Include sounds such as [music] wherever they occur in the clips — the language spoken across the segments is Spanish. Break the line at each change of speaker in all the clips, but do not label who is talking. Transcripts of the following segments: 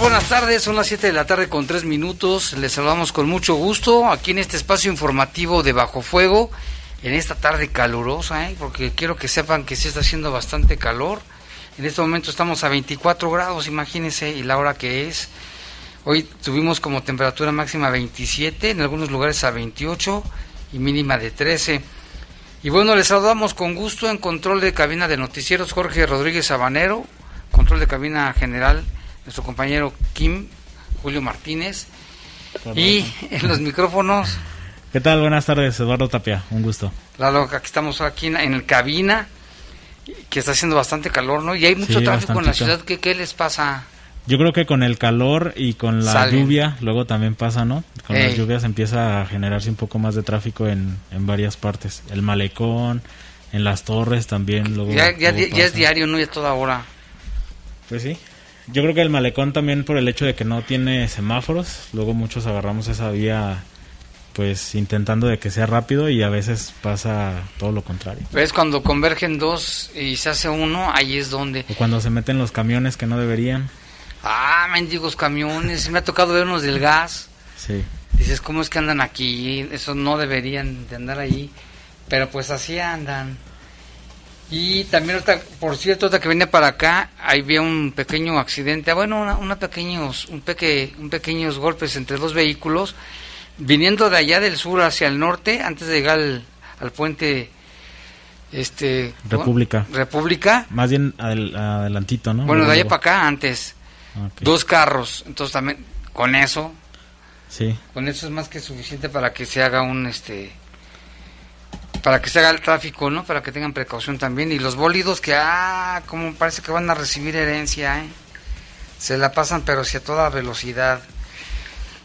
Buenas tardes, son las 7 de la tarde con 3 minutos. Les saludamos con mucho gusto aquí en este espacio informativo de Bajo Fuego, en esta tarde calurosa, ¿eh? porque quiero que sepan que sí está haciendo bastante calor. En este momento estamos a 24 grados, imagínense, y la hora que es. Hoy tuvimos como temperatura máxima 27, en algunos lugares a 28 y mínima de 13. Y bueno, les saludamos con gusto en control de cabina de noticieros Jorge Rodríguez Sabanero, control de cabina general nuestro compañero Kim, Julio Martínez. Y en los micrófonos.
¿Qué tal? Buenas tardes, Eduardo Tapia, un gusto.
Lalo, aquí estamos aquí en, el cabina, que está haciendo bastante calor, ¿no? Y hay mucho tráfico en la ciudad, ¿Qué, ¿qué, les pasa?
Yo creo que con el calor y con la lluvia, luego también pasa, ¿no? Con las lluvias empieza a generarse un poco más de tráfico en, en varias partes. El malecón, en las torres también. Luego,
ya, ya, ya es diario, ¿no? Ya toda hora.
Pues sí. Yo creo que el malecón también por el hecho de que no tiene semáforos, luego muchos agarramos esa vía pues intentando de que sea rápido y a veces pasa todo lo contrario.
¿Ves? Cuando convergen dos y se hace uno, ahí es donde...
O cuando se meten los camiones que no deberían.
Ah, mendigos camiones, me ha tocado ver unos del gas.
Sí.
Dices, ¿cómo es que andan aquí? Eso no deberían de andar ahí. Pero pues así andan. Y también, por cierto, otra que viene para acá, ahí había un pequeño accidente, bueno, una, pequeños, un, peque, un pequeños golpes entre dos vehículos, viniendo de allá del sur hacia el norte, antes de llegar al, puente este
República.
República.
Más bien adelantito, ¿no?
Bueno, de allá para acá antes. Dos carros, entonces también con eso.
Sí.
Con eso es más que suficiente para que se haga un este para que se haga el tráfico, ¿no? Para que tengan precaución también. Y los bólidos que, ah, como parece que van a recibir herencia, ¿eh? Se la pasan, pero si a toda velocidad.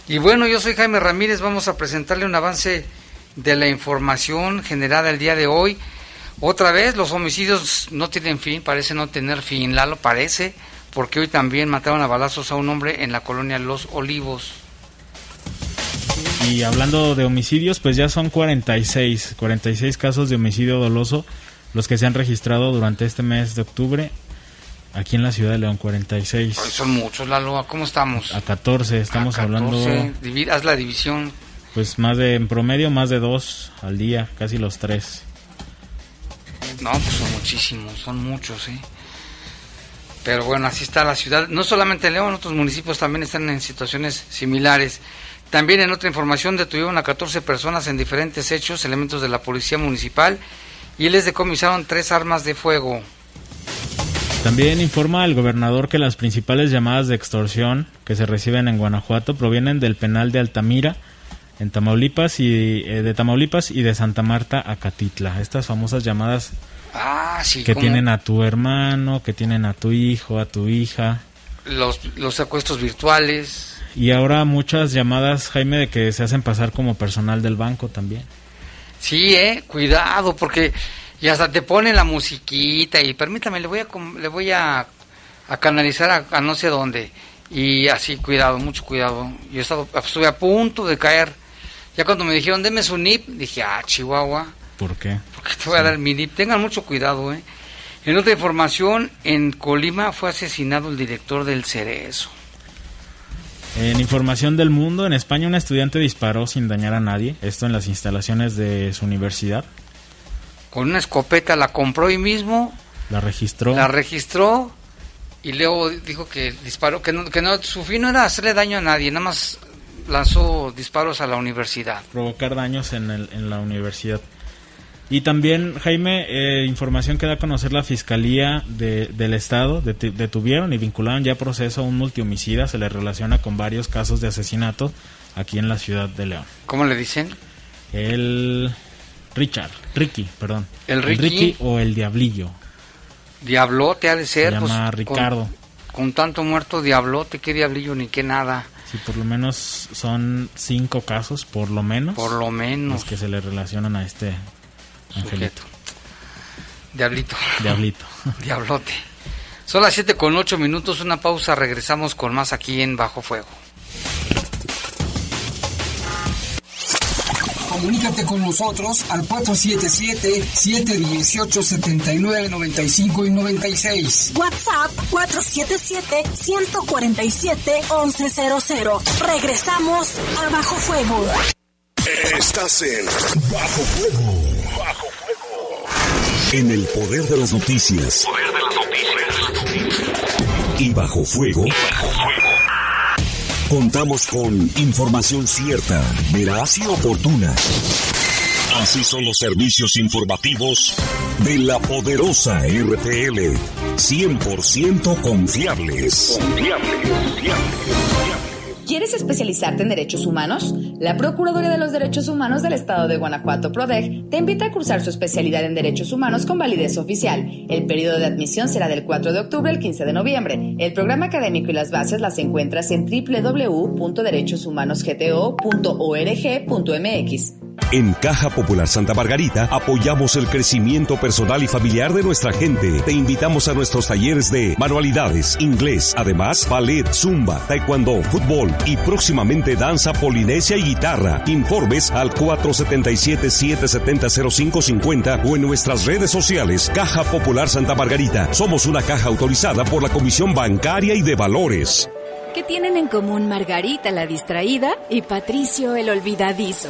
Y bueno, yo soy Jaime Ramírez, vamos a presentarle un avance de la información generada el día de hoy. Otra vez, los homicidios no tienen fin, parece no tener fin, Lalo parece, porque hoy también mataron a balazos a un hombre en la colonia Los Olivos.
Y hablando de homicidios, pues ya son 46, 46 casos de homicidio doloso los que se han registrado durante este mes de octubre aquí en la ciudad de León, 46.
son muchos, Lalo, ¿cómo estamos?
A 14, estamos
a 14,
hablando...
Haz la división.
Pues más de, en promedio, más de dos al día, casi los tres.
No, pues son muchísimos, son muchos, ¿eh? Pero bueno, así está la ciudad. No solamente León, otros municipios también están en situaciones similares. También en otra información detuvieron a 14 personas en diferentes hechos, elementos de la policía municipal, y les decomisaron tres armas de fuego.
También informa el gobernador que las principales llamadas de extorsión que se reciben en Guanajuato provienen del penal de Altamira, en Tamaulipas y eh, de Tamaulipas y de Santa Marta a Catitla. Estas famosas llamadas
ah,
que tienen a tu hermano, que tienen a tu hijo, a tu hija.
Los, los secuestros virtuales.
Y ahora muchas llamadas, Jaime, de que se hacen pasar como personal del banco también.
Sí, eh, cuidado, porque y hasta te pone la musiquita y permítame, le voy a, le voy a, canalizar a, no sé dónde. Y así, cuidado, mucho cuidado. Yo he estado, estuve a punto de caer. Ya cuando me dijeron, deme su NIP, dije, ah, Chihuahua.
¿Por qué?
Porque te voy a dar mi NIP. Tengan mucho cuidado, ¿eh? En otra información, en Colima fue asesinado el director del Cerezo.
En información del mundo, en España un estudiante disparó sin dañar a nadie, esto en las instalaciones de su universidad.
con una escopeta, la compró ahí mismo,
La registró.
la registró y luego dijo que disparó, que no, que no, su fin no era hacerle daño a nadie, nada más lanzó disparos a la universidad.
provocar daños en, el- en la universidad. Y también, Jaime, eh, información que da a conocer la Fiscalía de- del Estado, detuvieron y vincularon ya proceso a un multihomicida, se le relaciona con varios casos de asesinato aquí en la ciudad de León.
¿Cómo le dicen?
El Richard, Ricky, perdón.
¿El Ricky?
o el Diablillo,
Diablote ha de ser.
se
pues,
llama
con-
Ricardo.
Con, tanto muerto, diablote, qué diablillo ni qué nada,
Sí, por lo menos son cinco casos, por lo menos,
por lo menos.
los que se le relacionan a este angelito,
Sujeto. Diablito.
Diablito. [laughs]
Diablote. Son las 7 con 8 minutos, una pausa, regresamos con más aquí en Bajo Fuego.
Comunícate con nosotros al 477-718-7995 y 96.
WhatsApp 477-147-1100. Regresamos a Bajo Fuego.
Estás en Bajo Fuego. En el poder de las noticias. Y bajo fuego. Contamos con información cierta, veraz y oportuna. Así son los servicios informativos de la poderosa RTL. 100% confiables. Confiables, confiables.
¿Quieres especializarte en derechos humanos? La Procuraduría de los Derechos Humanos del Estado de Guanajuato, PRODEG, te invita a cursar su especialidad en derechos humanos con validez oficial. El periodo de admisión será del 4 de octubre al 15 de noviembre. El programa académico y las bases las encuentras en www.derechoshumanosgto.org.mx.
En Caja Popular Santa Margarita apoyamos el crecimiento personal y familiar de nuestra gente. Te invitamos a nuestros talleres de manualidades, inglés, además ballet, zumba, taekwondo, fútbol y próximamente danza polinesia y guitarra. Informes al 477-770-0550 o en nuestras redes sociales Caja Popular Santa Margarita. Somos una caja autorizada por la Comisión Bancaria y de Valores.
¿Qué tienen en común Margarita la distraída y Patricio el olvidadizo?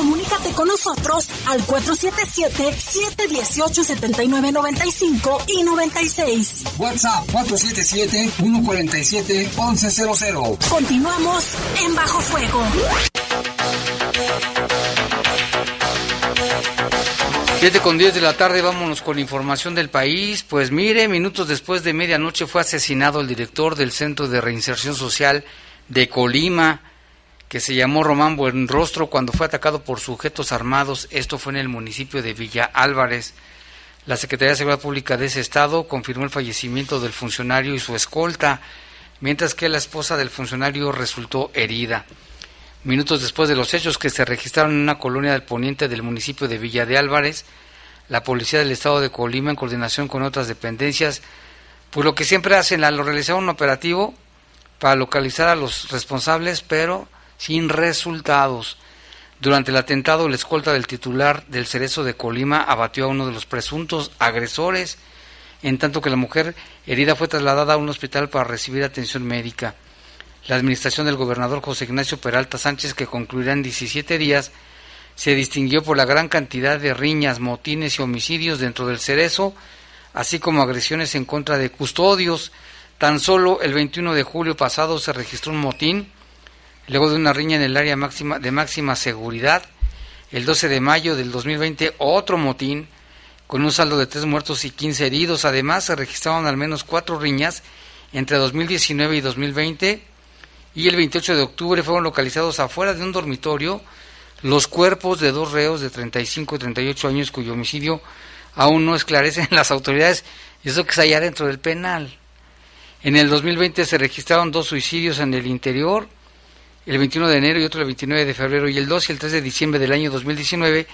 Comunícate con nosotros al 477-718-7995 y 96.
WhatsApp 477-147-1100.
Continuamos en Bajo Fuego.
7 con 10 de la tarde, vámonos con información del país. Pues mire, minutos después de medianoche fue asesinado el director del Centro de Reinserción Social de Colima, que se llamó Román Buenrostro, cuando fue atacado por sujetos armados. Esto fue en el municipio de Villa Álvarez. La Secretaría de Seguridad Pública de ese estado confirmó el fallecimiento del funcionario y su escolta, mientras que la esposa del funcionario resultó herida. Minutos después de los hechos que se registraron en una colonia del poniente del municipio de Villa de Álvarez, la policía del estado de Colima, en coordinación con otras dependencias, pues lo que siempre hacen, la- lo realizaron un operativo para localizar a los responsables, pero sin resultados. Durante el atentado, la escolta del titular del Cerezo de Colima abatió a uno de los presuntos agresores, en tanto que la mujer herida fue trasladada a un hospital para recibir atención médica. La administración del gobernador José Ignacio Peralta Sánchez, que concluirá en 17 días, se distinguió por la gran cantidad de riñas, motines y homicidios dentro del cerezo, así como agresiones en contra de custodios. Tan solo el 21 de julio pasado se registró un motín, luego de una riña en el área máxima de máxima seguridad. El 12 de mayo del 2020 otro motín con un saldo de tres muertos y 15 heridos. Además se registraron al menos cuatro riñas entre 2019 y 2020 y el 28 de octubre fueron localizados afuera de un dormitorio los cuerpos de dos reos de 35 y 38 años cuyo homicidio aún no esclarecen [laughs] las autoridades y eso que es allá dentro del penal. En el 2020 se registraron dos suicidios en el interior, el 21 de enero y otro el 29 de febrero y el 2 y el 3 de diciembre del año 2019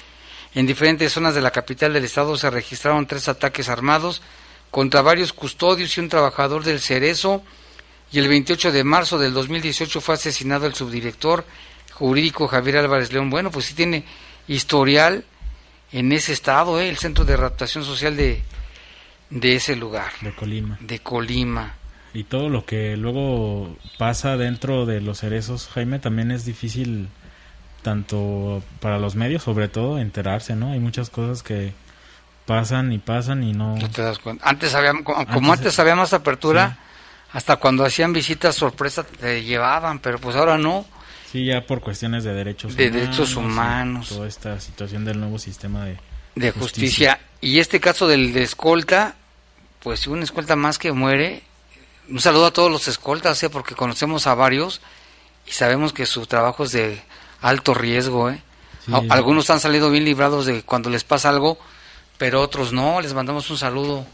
En diferentes zonas de la capital del estado se registraron tres ataques armados contra varios custodios y un trabajador del Cerezo. Y el 28 de marzo del 2018 fue asesinado el subdirector jurídico Javier Álvarez León. Bueno, pues sí tiene historial en ese estado, ¿eh? el centro de adaptación social de, de ese lugar.
De Colima.
De Colima.
Y todo lo que luego pasa dentro de los cerezos, Jaime, también es difícil tanto para los medios, sobre todo, enterarse, ¿no? Hay muchas cosas que pasan y pasan y no...
te das cuenta. Antes había, como antes, había más apertura, hasta cuando hacían visitas sorpresa te llevaban, pero pues ahora no.
Sí, ya por cuestiones de derechos
de derechos humanos.
Toda esta situación del nuevo sistema de,
de justicia. Y este caso del de escolta, pues si un escolta más que muere, un saludo a todos los escoltas, ¿eh? porque conocemos a varios y sabemos que su trabajo es de alto riesgo. ¿eh? Algunos han salido bien librados de cuando les pasa algo, pero otros no. Les mandamos un saludo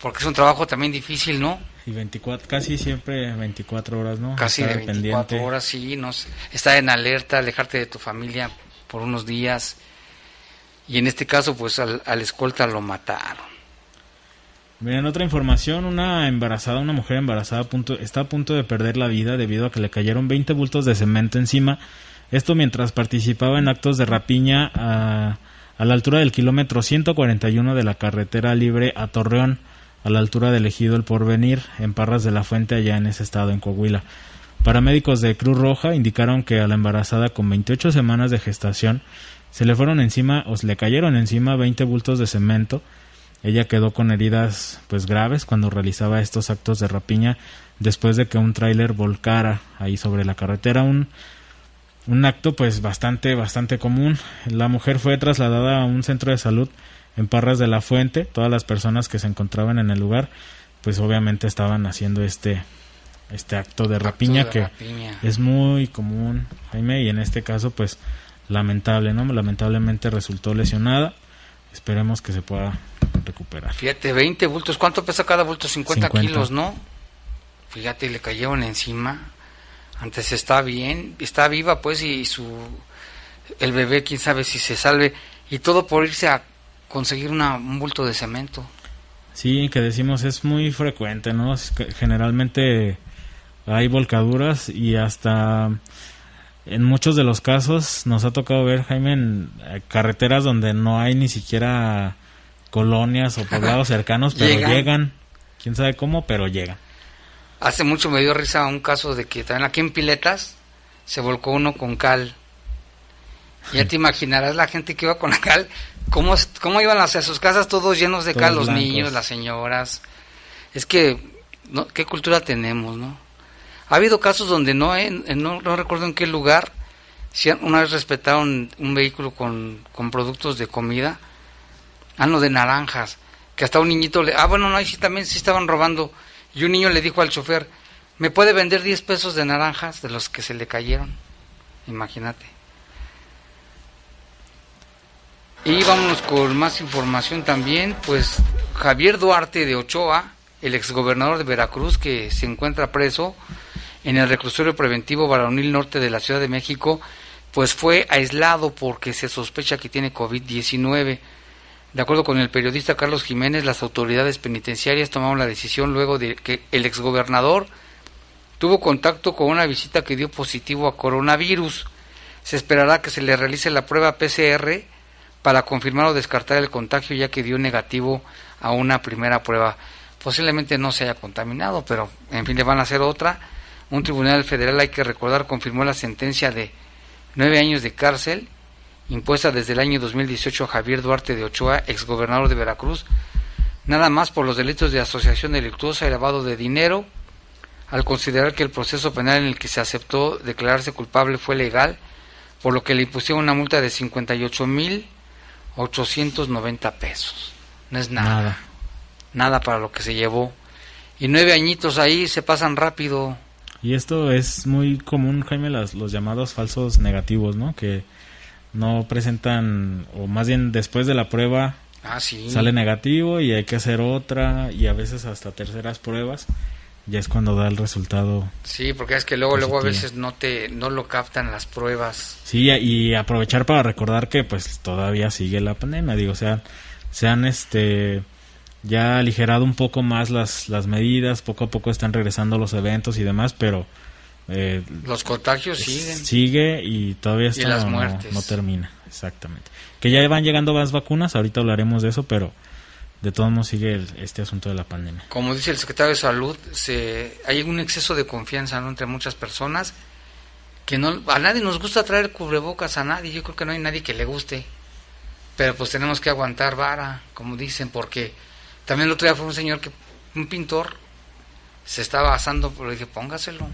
porque es un trabajo también difícil, ¿no?
Y 24, casi siempre 24 horas, ¿no?
Casi de 24 horas, sí. No, estar en alerta, alejarte de tu familia por unos días. Y en este caso, pues al, al escolta lo mataron.
Miren, otra información, una embarazada, una mujer embarazada punto, está a punto de perder la vida debido a que le cayeron 20 bultos de cemento encima. Esto mientras participaba en actos de rapiña a, a la altura del kilómetro 141 de la carretera libre a Torreón, a la altura del ejido El Porvenir, en Parras de la Fuente, allá en ese estado, en Coahuila. Paramédicos de Cruz Roja indicaron que a la embarazada con 28 semanas de gestación se le fueron encima o se le cayeron encima 20 bultos de cemento ella quedó con heridas pues graves cuando realizaba estos actos de rapiña después de que un tráiler volcara ahí sobre la carretera un un acto pues bastante bastante común. La mujer fue trasladada a un centro de salud en Parras de la Fuente. Todas las personas que se encontraban en el lugar pues obviamente estaban haciendo este este acto de rapiña que es muy común, Jaime, y en este caso pues lamentable, ¿no? Lamentablemente resultó lesionada. Esperemos que se pueda recuperar.
Fíjate, 20 bultos, ¿cuánto pesa cada bulto? 50, kilos, ¿no? Fíjate, le cayeron encima. Antes está bien, está viva pues y su el bebé quién sabe si se salve y todo por irse a conseguir una, un bulto de cemento.
Sí, que decimos es muy frecuente, ¿no? Generalmente hay volcaduras y hasta en muchos de los casos nos ha tocado ver, Jaime, en eh, carreteras donde no hay ni siquiera colonias o poblados [laughs] cercanos, pero llegan. Quién sabe cómo, pero llegan.
Hace mucho me dio risa un caso de que también aquí en Piletas se volcó uno con cal. Ya te imaginarás la gente que iba con la cal, cómo, cómo iban hacia sus casas todos llenos de cal, los niños, las señoras. Es que, ¿no? ¿qué cultura tenemos, no? Ha habido casos donde no, no, no, recuerdo en qué lugar, si una vez respetaron un vehículo con, con productos de comida, Ah, no, de naranjas. Que hasta un niñito le... Ah, bueno, no, ahí sí también sí estaban robando. Y un niño le dijo al chofer, ¿me puede vender 10 pesos de naranjas de los que se le cayeron? Imagínate. Y vámonos con más información también. Pues Javier Duarte de Ochoa, el exgobernador de Veracruz, que se encuentra preso en el reclusorio preventivo varonil norte de la Ciudad de México, pues fue aislado porque se sospecha que tiene COVID-19. De acuerdo con el periodista Carlos Jiménez, las autoridades penitenciarias tomaron la decisión luego de que el exgobernador tuvo contacto con una visita que dio positivo a coronavirus. Se esperará que se le realice la prueba PCR para confirmar o descartar el contagio ya que dio negativo a una primera prueba. Posiblemente no se haya contaminado, pero en fin le van a hacer otra. Un tribunal federal, hay que recordar, confirmó la sentencia de nueve años de cárcel impuesta desde el año 2018 a Javier Duarte de Ochoa, exgobernador de Veracruz, nada más por los delitos de asociación delictuosa y lavado de dinero, al considerar que el proceso penal en el que se aceptó declararse culpable fue legal, por lo que le impusieron una multa de 58.890 pesos. No es nada, nada. Nada para lo que se llevó. Y nueve añitos ahí se pasan rápido.
Y esto es muy común, Jaime, las, los llamados falsos negativos, ¿no? Que no presentan, o más bien después de la prueba,
ah, sí.
sale negativo y hay que hacer otra y a veces hasta terceras pruebas. ya es cuando da el resultado.
Sí, porque es que luego, luego a veces no te, no lo captan las pruebas.
Sí, y aprovechar para recordar que pues todavía sigue la pandemia, digo, o sea, se han este ya aligerado un poco más las, las medidas, poco a poco están regresando los eventos y demás, pero
eh, los contagios siguen.
Sigue y todavía está,
las muertes.
No, termina, exactamente. Que ya van llegando más vacunas, ahorita hablaremos de eso, pero de todos modos sigue este asunto de la pandemia.
Como dice el secretario de Salud, se, hay un exceso de confianza entre muchas personas que no a nadie nos gusta traer cubrebocas a nadie, yo creo que no hay nadie que le guste. Pero pues tenemos que aguantar vara, como dicen, porque también el otro día fue un señor que un pintor se estaba asando, pero le dije, "Póngaselo."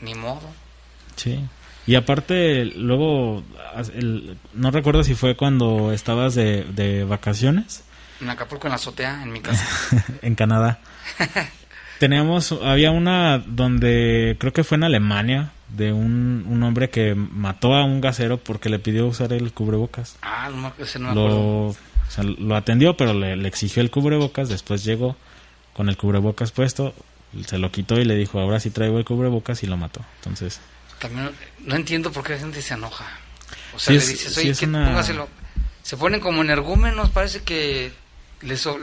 Ni modo.
Sí. Y aparte, luego, no recuerdo si fue cuando estabas de, de vacaciones
en Acapulco, en la azotea, en mi casa. [laughs]
en Canadá. [laughs] Teníamos, había una donde creo que fue en Alemania, de un, un hombre que mató a un gasero porque le pidió usar el cubrebocas.
Ah, no, ese no
lo, lo atendió, pero le, exigió el cubrebocas, después llegó con el cubrebocas puesto, se lo quitó y le dijo, ahora sí traigo el cubrebocas y lo mató. Entonces...
También no entiendo por qué la gente se enoja. O sea, le dices, oye, póngaselo. Se ponen como energúmenos, parece que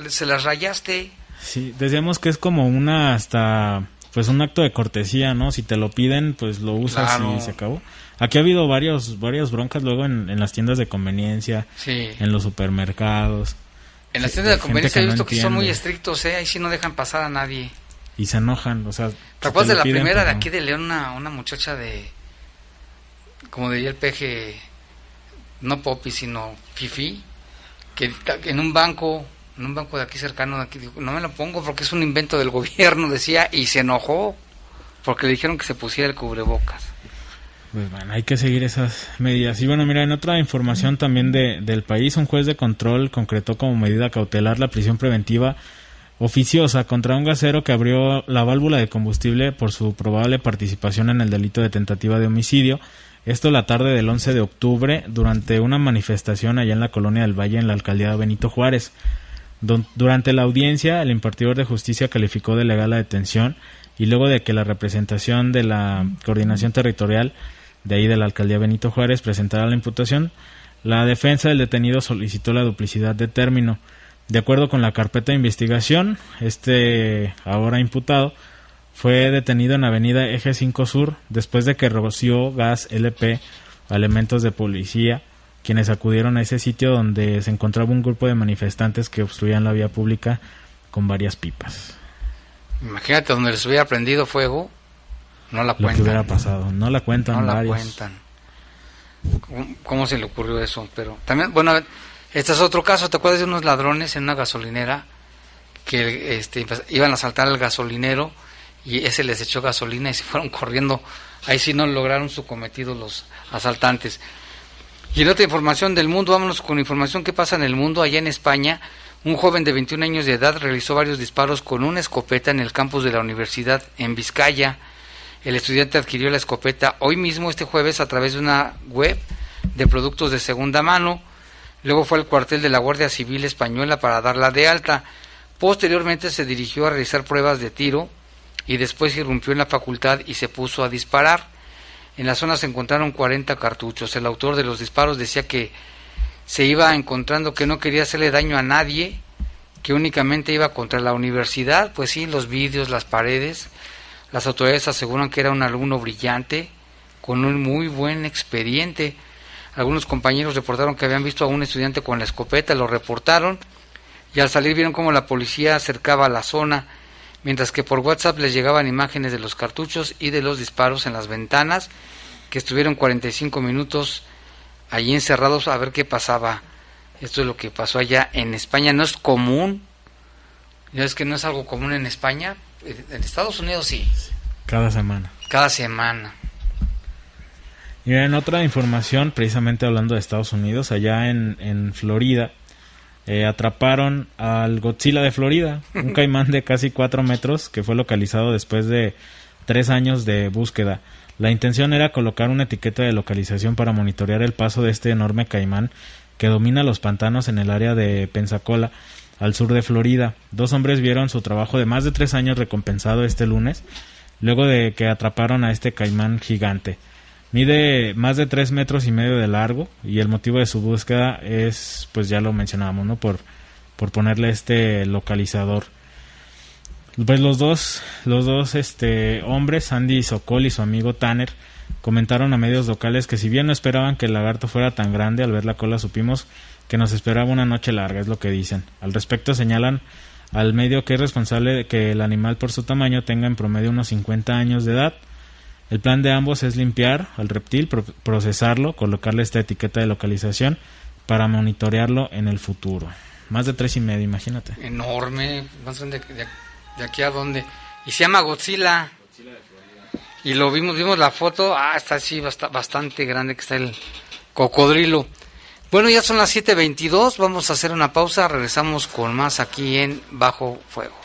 se las rayaste.
Sí, decíamos que es como una hasta pues un acto de cortesía, ¿no? Si te lo piden, pues lo usas y se acabó. Aquí ha habido varios, varias broncas luego en, las tiendas de conveniencia, en los supermercados.
En las tiendas de conveniencia he visto que son muy estrictos, ¿eh? Ahí sí no dejan pasar a nadie.
Y se enojan, o sea...
¿Te acuerdas de la primera pues de aquí de León, una, una muchacha de... Como diría el peje, no Poppy, sino Fifi, que en un banco en un banco de aquí cercano, de aquí, no me lo pongo porque es un invento del [laughs] gobierno, decía, y se enojó porque le dijeron que se pusiera el cubrebocas.
Pues bueno, hay que seguir esas medidas. Y bueno, mira, en otra información también de, del país, un juez de control concretó como medida cautelar la prisión preventiva oficiosa contra un gasero que abrió la válvula de combustible por su probable participación en el delito de tentativa de homicidio. Esto la tarde del 11 de octubre durante una manifestación allá en la colonia del Valle en la alcaldía Benito Juárez. Durante la audiencia, el impartidor de justicia calificó de legal la detención y luego de que la representación de la coordinación territorial de ahí de la alcaldía Benito Juárez presentara la imputación, la defensa del detenido solicitó la duplicidad de término. De acuerdo con la carpeta de investigación, este ahora imputado fue detenido en Avenida Eje 5 Sur después de que roció gas LP a elementos de policía quienes acudieron a ese sitio donde se encontraba un grupo de manifestantes que obstruían la vía pública con varias pipas.
Imagínate donde les hubiera prendido fuego, no la cuentan.
Lo que hubiera pasado, no la cuentan.
No la cuentan. ¿Cómo, se le ocurrió eso? Pero también, bueno, este es otro caso. ¿Te acuerdas de unos ladrones en una gasolinera que este, iban a saltar al gasolinero y ese les echó gasolina y se fueron corriendo? Ahí sí no lograron su cometido los asaltantes. Y en otra información del mundo, vámonos con información que pasa en el mundo. Allá en España, un joven de 21 años de edad realizó varios disparos con una escopeta en el campus de la universidad en Vizcaya. El estudiante adquirió la escopeta hoy mismo, este jueves, a través de una web de productos de segunda mano. Luego fue al cuartel de la Guardia Civil Española para darla de alta. Posteriormente se dirigió a realizar pruebas de tiro y después irrumpió en la facultad y se puso a disparar. En la zona se encontraron 40 cartuchos. El autor de los disparos decía que se iba encontrando que no quería hacerle daño a nadie, que únicamente iba contra la universidad. Pues sí, los vídeos, las paredes. Las autoridades aseguran que era un alumno brillante, con un muy buen expediente. Algunos compañeros reportaron que habían visto a un estudiante con la escopeta, lo reportaron y al salir vieron cómo la policía acercaba a la zona mientras que por WhatsApp les llegaban imágenes de los cartuchos y de los disparos en las ventanas, que estuvieron 45 minutos allí encerrados a ver qué pasaba. Esto es lo que pasó allá en España. No es común, ya es que no es algo común en España. En Estados Unidos sí.
Cada semana.
Cada semana.
Y en otra información, precisamente hablando de Estados Unidos, allá en, en Florida, eh, atraparon al Godzilla de Florida, un [laughs] caimán de casi 4 metros que fue localizado después de tres años de búsqueda. La intención era colocar una etiqueta de localización para monitorear el paso de este enorme caimán que domina los pantanos en el área de Pensacola, al sur de Florida. Dos hombres vieron su trabajo de más de tres años recompensado este lunes, luego de que atraparon a este caimán gigante. Mide más de tres metros y medio de largo y el motivo de su búsqueda es, pues ya lo mencionábamos, ¿no? Por, por ponerle este localizador. Pues los dos, los dos este, hombres, Andy Sokol y su amigo Tanner, comentaron a medios locales que si bien no esperaban que el lagarto fuera tan grande, al ver la cola supimos que nos esperaba una noche larga, es lo que dicen. Al respecto señalan al medio que es responsable de que el animal por su tamaño tenga en promedio unos 50 años de edad. El plan de ambos es limpiar al reptil, procesarlo, colocarle esta etiqueta de localización para monitorearlo en el futuro. Más de tres y medio, imagínate.
Enorme, más de, de aquí a dónde. Y se llama Godzilla. Y lo vimos, vimos la foto, ah, está así bastante grande que está el cocodrilo. Bueno, ya son las 7.22, vamos a hacer una pausa, regresamos con más aquí en Bajo Fuego.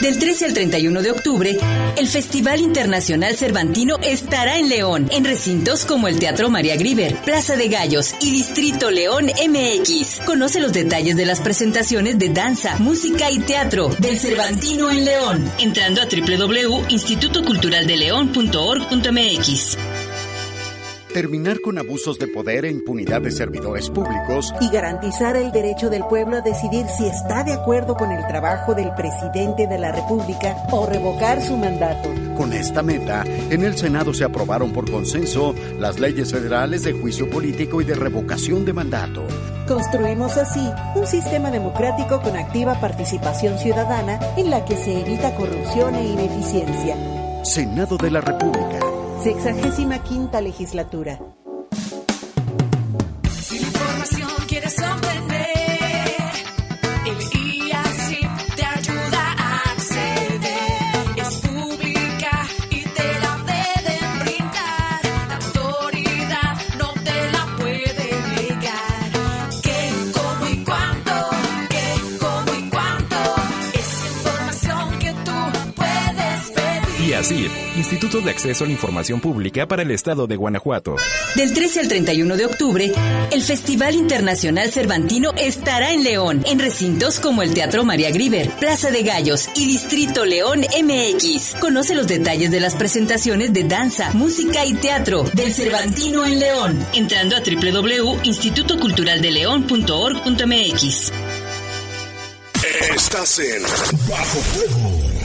Del 13 al 31 de octubre, el Festival Internacional Cervantino estará en León, en recintos como el Teatro María Griver, Plaza de Gallos y Distrito León MX. Conoce los detalles de las presentaciones de danza, música y teatro del Cervantino en León, entrando a www.institutoculturaldeleon.org.mx
terminar con abusos de poder e impunidad de servidores públicos
y garantizar el derecho del pueblo a decidir si está de acuerdo con el trabajo del presidente de la República o revocar su mandato.
Con esta meta, en el Senado se aprobaron por consenso las leyes federales de juicio político y de revocación de mandato.
Construimos así un sistema democrático con activa participación ciudadana en la que se evita corrupción e ineficiencia.
Senado de la República.
Sexagésima quinta legislatura.
Instituto de Acceso a la Información Pública para el Estado de Guanajuato.
Del 13 al 31 de octubre, el Festival Internacional Cervantino estará en León, en recintos como el Teatro María Griver, Plaza de Gallos y Distrito León MX. Conoce los detalles de las presentaciones de danza, música y teatro del Cervantino en León, entrando a www.institutoculturaldeleon.org.mx.
Estás en Bajo Fuego.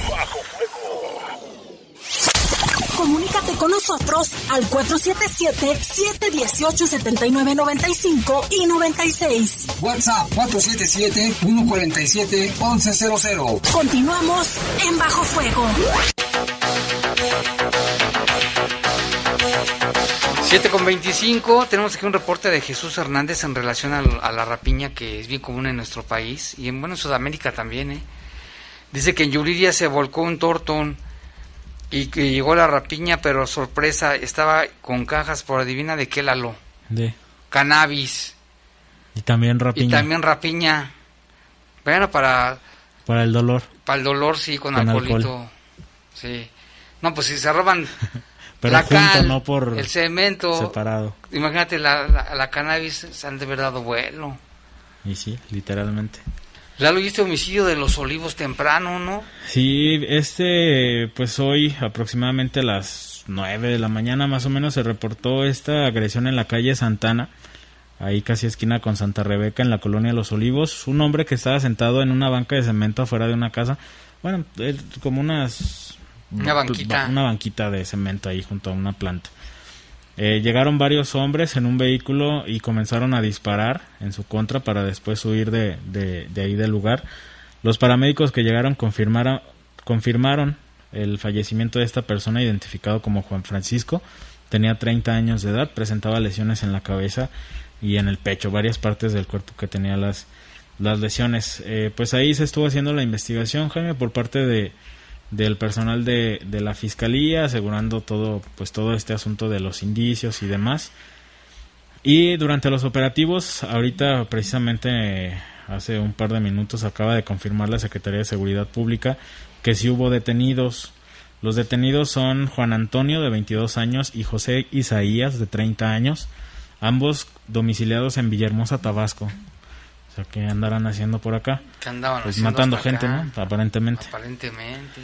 Con nosotros al 477-718-7995 y 96.
WhatsApp 477-147-1100.
Continuamos en Bajo Fuego.
7 con 25, tenemos aquí un reporte de Jesús Hernández en relación a, la rapiña que es bien común en nuestro país y en, bueno, en Sudamérica también. ¿eh? Dice que en Yuridia se volcó un tortón y que llegó la rapiña, pero sorpresa, estaba con cajas por adivina de qué lalo.
De.
Cannabis.
Y también rapiña.
Y también rapiña. Bueno, para...
Para el dolor.
Para el dolor, sí, con, alcoholito. Sí. No, pues si se roban [laughs]
Pero la cal, no por
el cemento.
Separado.
Imagínate, la, la, la cannabis se han de haber dado vuelo.
Y sí, literalmente.
Ya lo viste homicidio de los olivos temprano, ¿no?
Sí, este, pues hoy aproximadamente a las 9 de la mañana más o menos se reportó esta agresión en la calle Santana, ahí casi esquina con Santa Rebeca en la colonia Los Olivos. Un hombre que estaba sentado en una banca de cemento afuera de una casa, bueno, como unas...
Una banquita.
Una banquita de cemento ahí junto a una planta. Eh, llegaron varios hombres en un vehículo y comenzaron a disparar en su contra para después huir de, de, ahí del lugar. Los paramédicos que llegaron confirmaron, confirmaron el fallecimiento de esta persona identificado como Juan Francisco. Tenía 30 años de edad, presentaba lesiones en la cabeza y en el pecho, varias partes del cuerpo que tenía las, las lesiones. Eh, pues ahí se estuvo haciendo la investigación, Jaime, por parte de, del personal de, de, la fiscalía asegurando todo pues todo este asunto de los indicios y demás Y durante los operativos, ahorita precisamente hace un par de minutos acaba de confirmar la Secretaría de Seguridad Pública que sí hubo detenidos. Los detenidos son Juan Antonio de 22 años y José Isaías de 30 años, ambos domiciliados en Villahermosa, Tabasco. O sea, que andarán haciendo por acá?
Que andaban
Pues matando gente,
acá.
¿no? Aparentemente.
Aparentemente.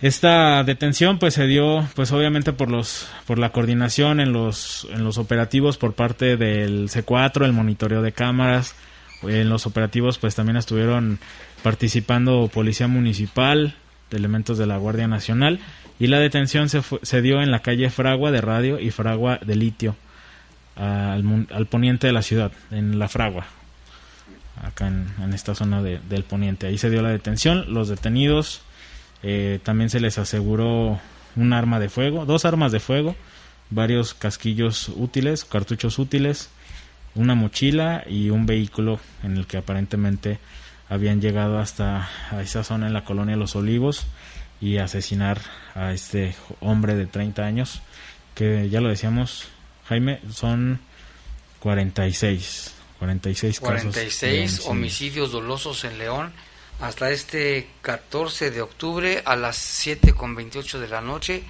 Esta detención pues se dio pues obviamente por los por la coordinación en los en los operativos por parte del C4, el monitoreo de cámaras. En los operativos pues también estuvieron participando Policía Municipal, elementos de la Guardia Nacional y la detención se, fue- se dio en la calle Fragua de Radio y Fragua de Litio al, al poniente de la ciudad, en la Fragua, acá en, esta zona de- del poniente. Ahí se dio la detención, los detenidos eh, también se les aseguró un arma de fuego, dos armas de fuego, varios casquillos útiles, cartuchos útiles, una mochila y un vehículo en el que aparentemente habían llegado hasta a esa zona en la colonia Los Olivos y asesinar a este hombre de 30 años que ya lo decíamos Jaime son 46 46 casos de
46
homicidio.
homicidios dolosos en León hasta este 14 de octubre a las 7 con 28 de la noche.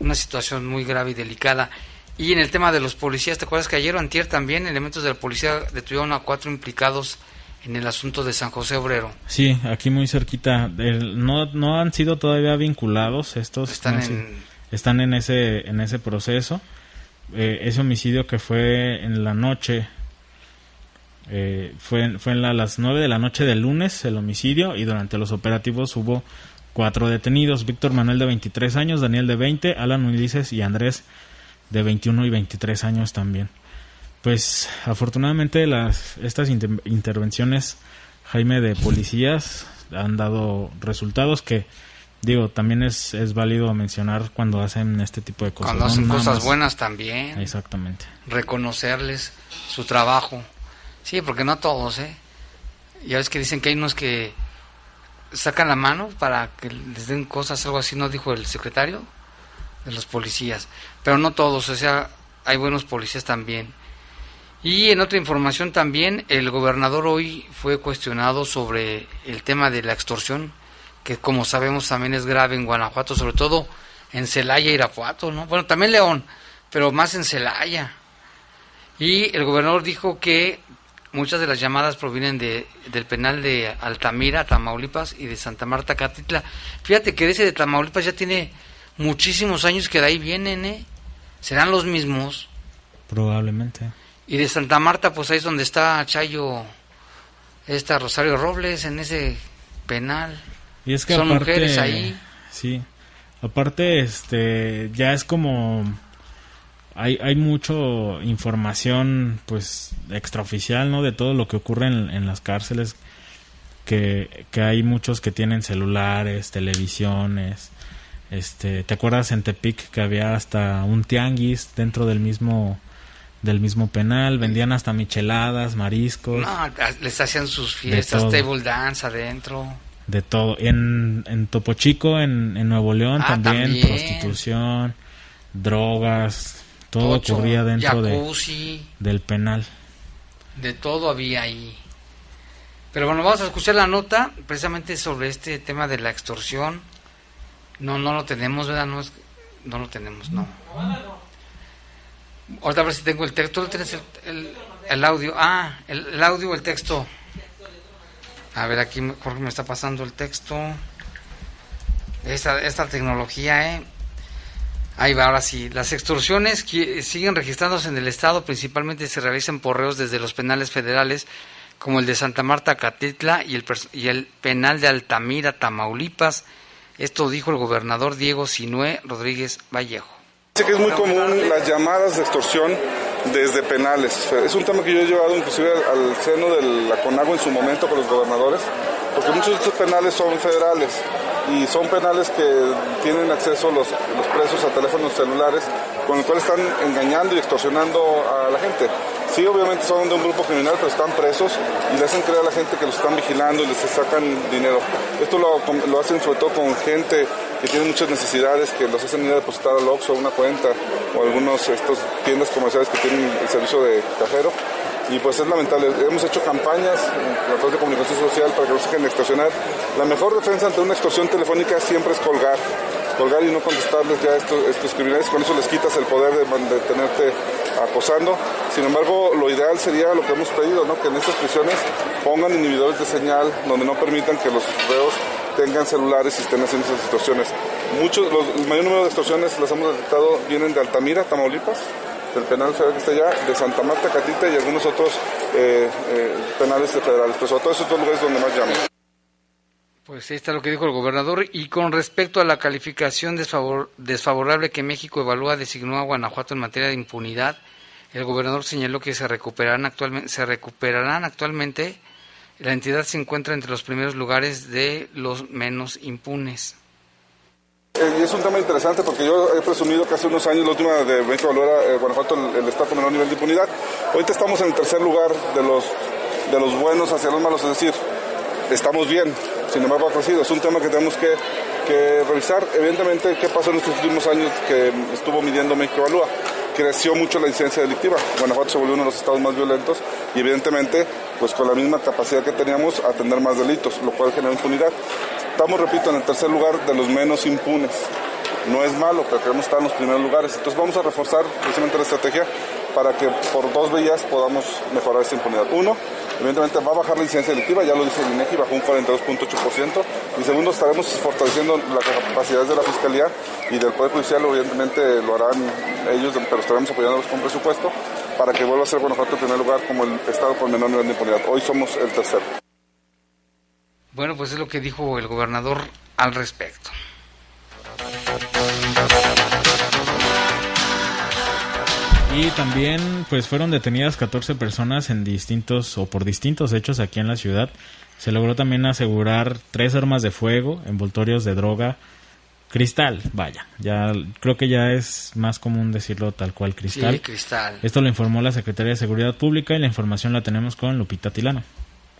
Una situación muy grave y delicada. Y en el tema de los policías, ¿te acuerdas que ayer o antier también elementos de la policía detuvieron a cuatro implicados en el asunto de San José Obrero?
Sí, aquí muy cerquita. El- no, no han sido todavía vinculados estos.
Están
no
en-
están en ese, en ese proceso. Eh, ese homicidio que fue en la noche, eh, fue, fue en la- las 9 de la noche del lunes el homicidio y durante los operativos hubo cuatro detenidos. Víctor Manuel de 23 años, Daniel de 20, Alan Ulises y Andrés de 21 y 23 años también. Pues afortunadamente las estas inter- intervenciones Jaime de policías han dado resultados que digo también es, es válido mencionar cuando hacen este tipo de cosas.
Cuando hacen cosas buenas también.
Exactamente.
reconocerles su trabajo. Sí, porque no todos, ¿eh? Ya ves que dicen que hay unos que sacan la mano para que les den cosas, algo así, ¿no? Dijo el secretario de los policías. Pero no todos, o sea, hay buenos policías también. Y en otra información también, el gobernador hoy fue cuestionado sobre el tema de la extorsión, que como sabemos también es grave en Guanajuato, sobre todo en Celaya Irapuato, ¿no? Bueno, también León, pero más en Celaya. Y el gobernador dijo que muchas de las llamadas provienen de, del penal de Altamira, Tamaulipas y de Santa Marta, Catitla. Fíjate que ese de Tamaulipas ya tiene muchísimos años que de ahí vienen, ¿eh? Serán los mismos.
Probablemente.
Y de Santa Marta, pues ahí es donde está Chayo, esta Rosario Robles, en ese penal.
Y es que
Son
aparte,
mujeres ahí.
Sí. Aparte, este, ya es como hay, hay mucho información, pues, extraoficial, ¿no? De todo lo que ocurre en, en las cárceles, que, que hay muchos que tienen celulares, televisiones, este, ¿te acuerdas en Tepic que había hasta un tianguis dentro del mismo del mismo penal, vendían hasta micheladas, mariscos,
No, les hacían sus fiestas, table dance adentro.
de todo. En, en Topo Chico, en, en Nuevo León,
Ah,
también,
también.
prostitución, drogas, todo
Tocho,
ocurría dentro de,
jacuzzi.
del penal.
De todo había ahí. Pero bueno, vamos a escuchar la nota precisamente sobre este tema de la extorsión. No, no lo tenemos, ¿verdad? No, es, no lo tenemos, no. Ahorita a ver si tengo el texto. ¿Tú tienes el, el- el audio? Ah, el, el audio o el texto. A ver, aquí Jorge me está pasando el texto. Esta, esta tecnología, ¿eh? Ahí va, ahora sí. Las extorsiones que siguen registrándose en el Estado, principalmente se realizan por reos desde los penales federales, como el de Santa Marta, Catitla y el, y el penal de Altamira, Tamaulipas. Esto dijo el gobernador Diego Sinué Rodríguez Vallejo.
Sé que es muy común las llamadas de extorsión desde penales. Es un tema que yo he llevado inclusive al seno de la CONAGO en su momento con los gobernadores, porque muchos de estos penales son federales y son penales que tienen acceso los, presos a teléfonos celulares con el cual están engañando y extorsionando a la gente. Sí, obviamente son de un grupo criminal, pero están presos y le hacen creer a la gente que los están vigilando y les sacan dinero. Esto lo, lo hacen sobre todo con gente que tienen muchas necesidades, que los hacen ir a depositar al Oxxo una cuenta o algunos estos tiendas comerciales que tienen el servicio de cajero. Y pues es lamentable, hemos hecho campañas a través de comunicación social para que no se dejen de extorsionar. La mejor defensa ante una extorsión telefónica siempre es colgar colgar y no contestarles ya estos, estos criminales, con eso les quitas el poder de, de, tenerte acosando. Sin embargo, lo ideal sería lo que hemos pedido, ¿no? que en estas prisiones pongan inhibidores de señal donde no permitan que los reos tengan celulares y estén haciendo esas extorsiones. Muchos, los, el mayor número de extorsiones las hemos detectado vienen de Altamira, Tamaulipas, del penal federal que está allá, de Santa Marta, Catita y algunos otros eh, eh, penales federales, pero sobre todo esos dos lugares donde más llaman.
Pues ahí está lo que dijo el gobernador. Y con respecto a la calificación desfavor desfavorable que México evalúa designó a Guanajuato en materia de impunidad, el gobernador señaló que se recuperarán actualmente, se recuperarán actualmente. La entidad se encuentra entre los primeros lugares de los menos impunes.
Eh, y es un tema interesante porque yo he presumido que hace unos años, la última de México evaluara eh, Guanajuato el, el estado menor nivel de impunidad. Ahorita estamos en el tercer lugar de los, de los buenos hacia los malos, es decir, estamos bien, sin embargo ha crecido. Es un tema que tenemos que, que, revisar. Evidentemente, ¿qué pasó en estos últimos años que estuvo midiendo México Evalúa? Creció mucho la incidencia delictiva. Guanajuato se volvió uno de los estados más violentos y evidentemente, pues con la misma capacidad que teníamos, atender más delitos, lo cual genera impunidad. Estamos, repito, en el tercer lugar de los menos impunes. No es malo, pero queremos estar en los primeros lugares. Entonces vamos a reforzar precisamente la estrategia para que por dos vías podamos mejorar esa impunidad. Uno, evidentemente va a bajar la incidencia delictiva, ya lo dice el INEGI, bajó un 42.8%. Y segundo, estaremos fortaleciendo las capacidades de la Fiscalía y del Poder Judicial, evidentemente lo harán ellos, pero estaremos apoyándolos con presupuesto para que vuelva a ser Guanajuato en primer lugar como el Estado con menor nivel de impunidad. Hoy somos el tercero.
Bueno, pues es lo que dijo el gobernador al respecto.
Y también pues fueron detenidas 14 personas en distintos o por distintos hechos aquí en la ciudad. Se logró también asegurar tres armas de fuego, envoltorios de droga, cristal, vaya, ya creo que ya es más común decirlo tal cual cristal.
Sí, cristal.
Esto lo informó la Secretaría de Seguridad Pública y la información la tenemos con Lupita Tilano.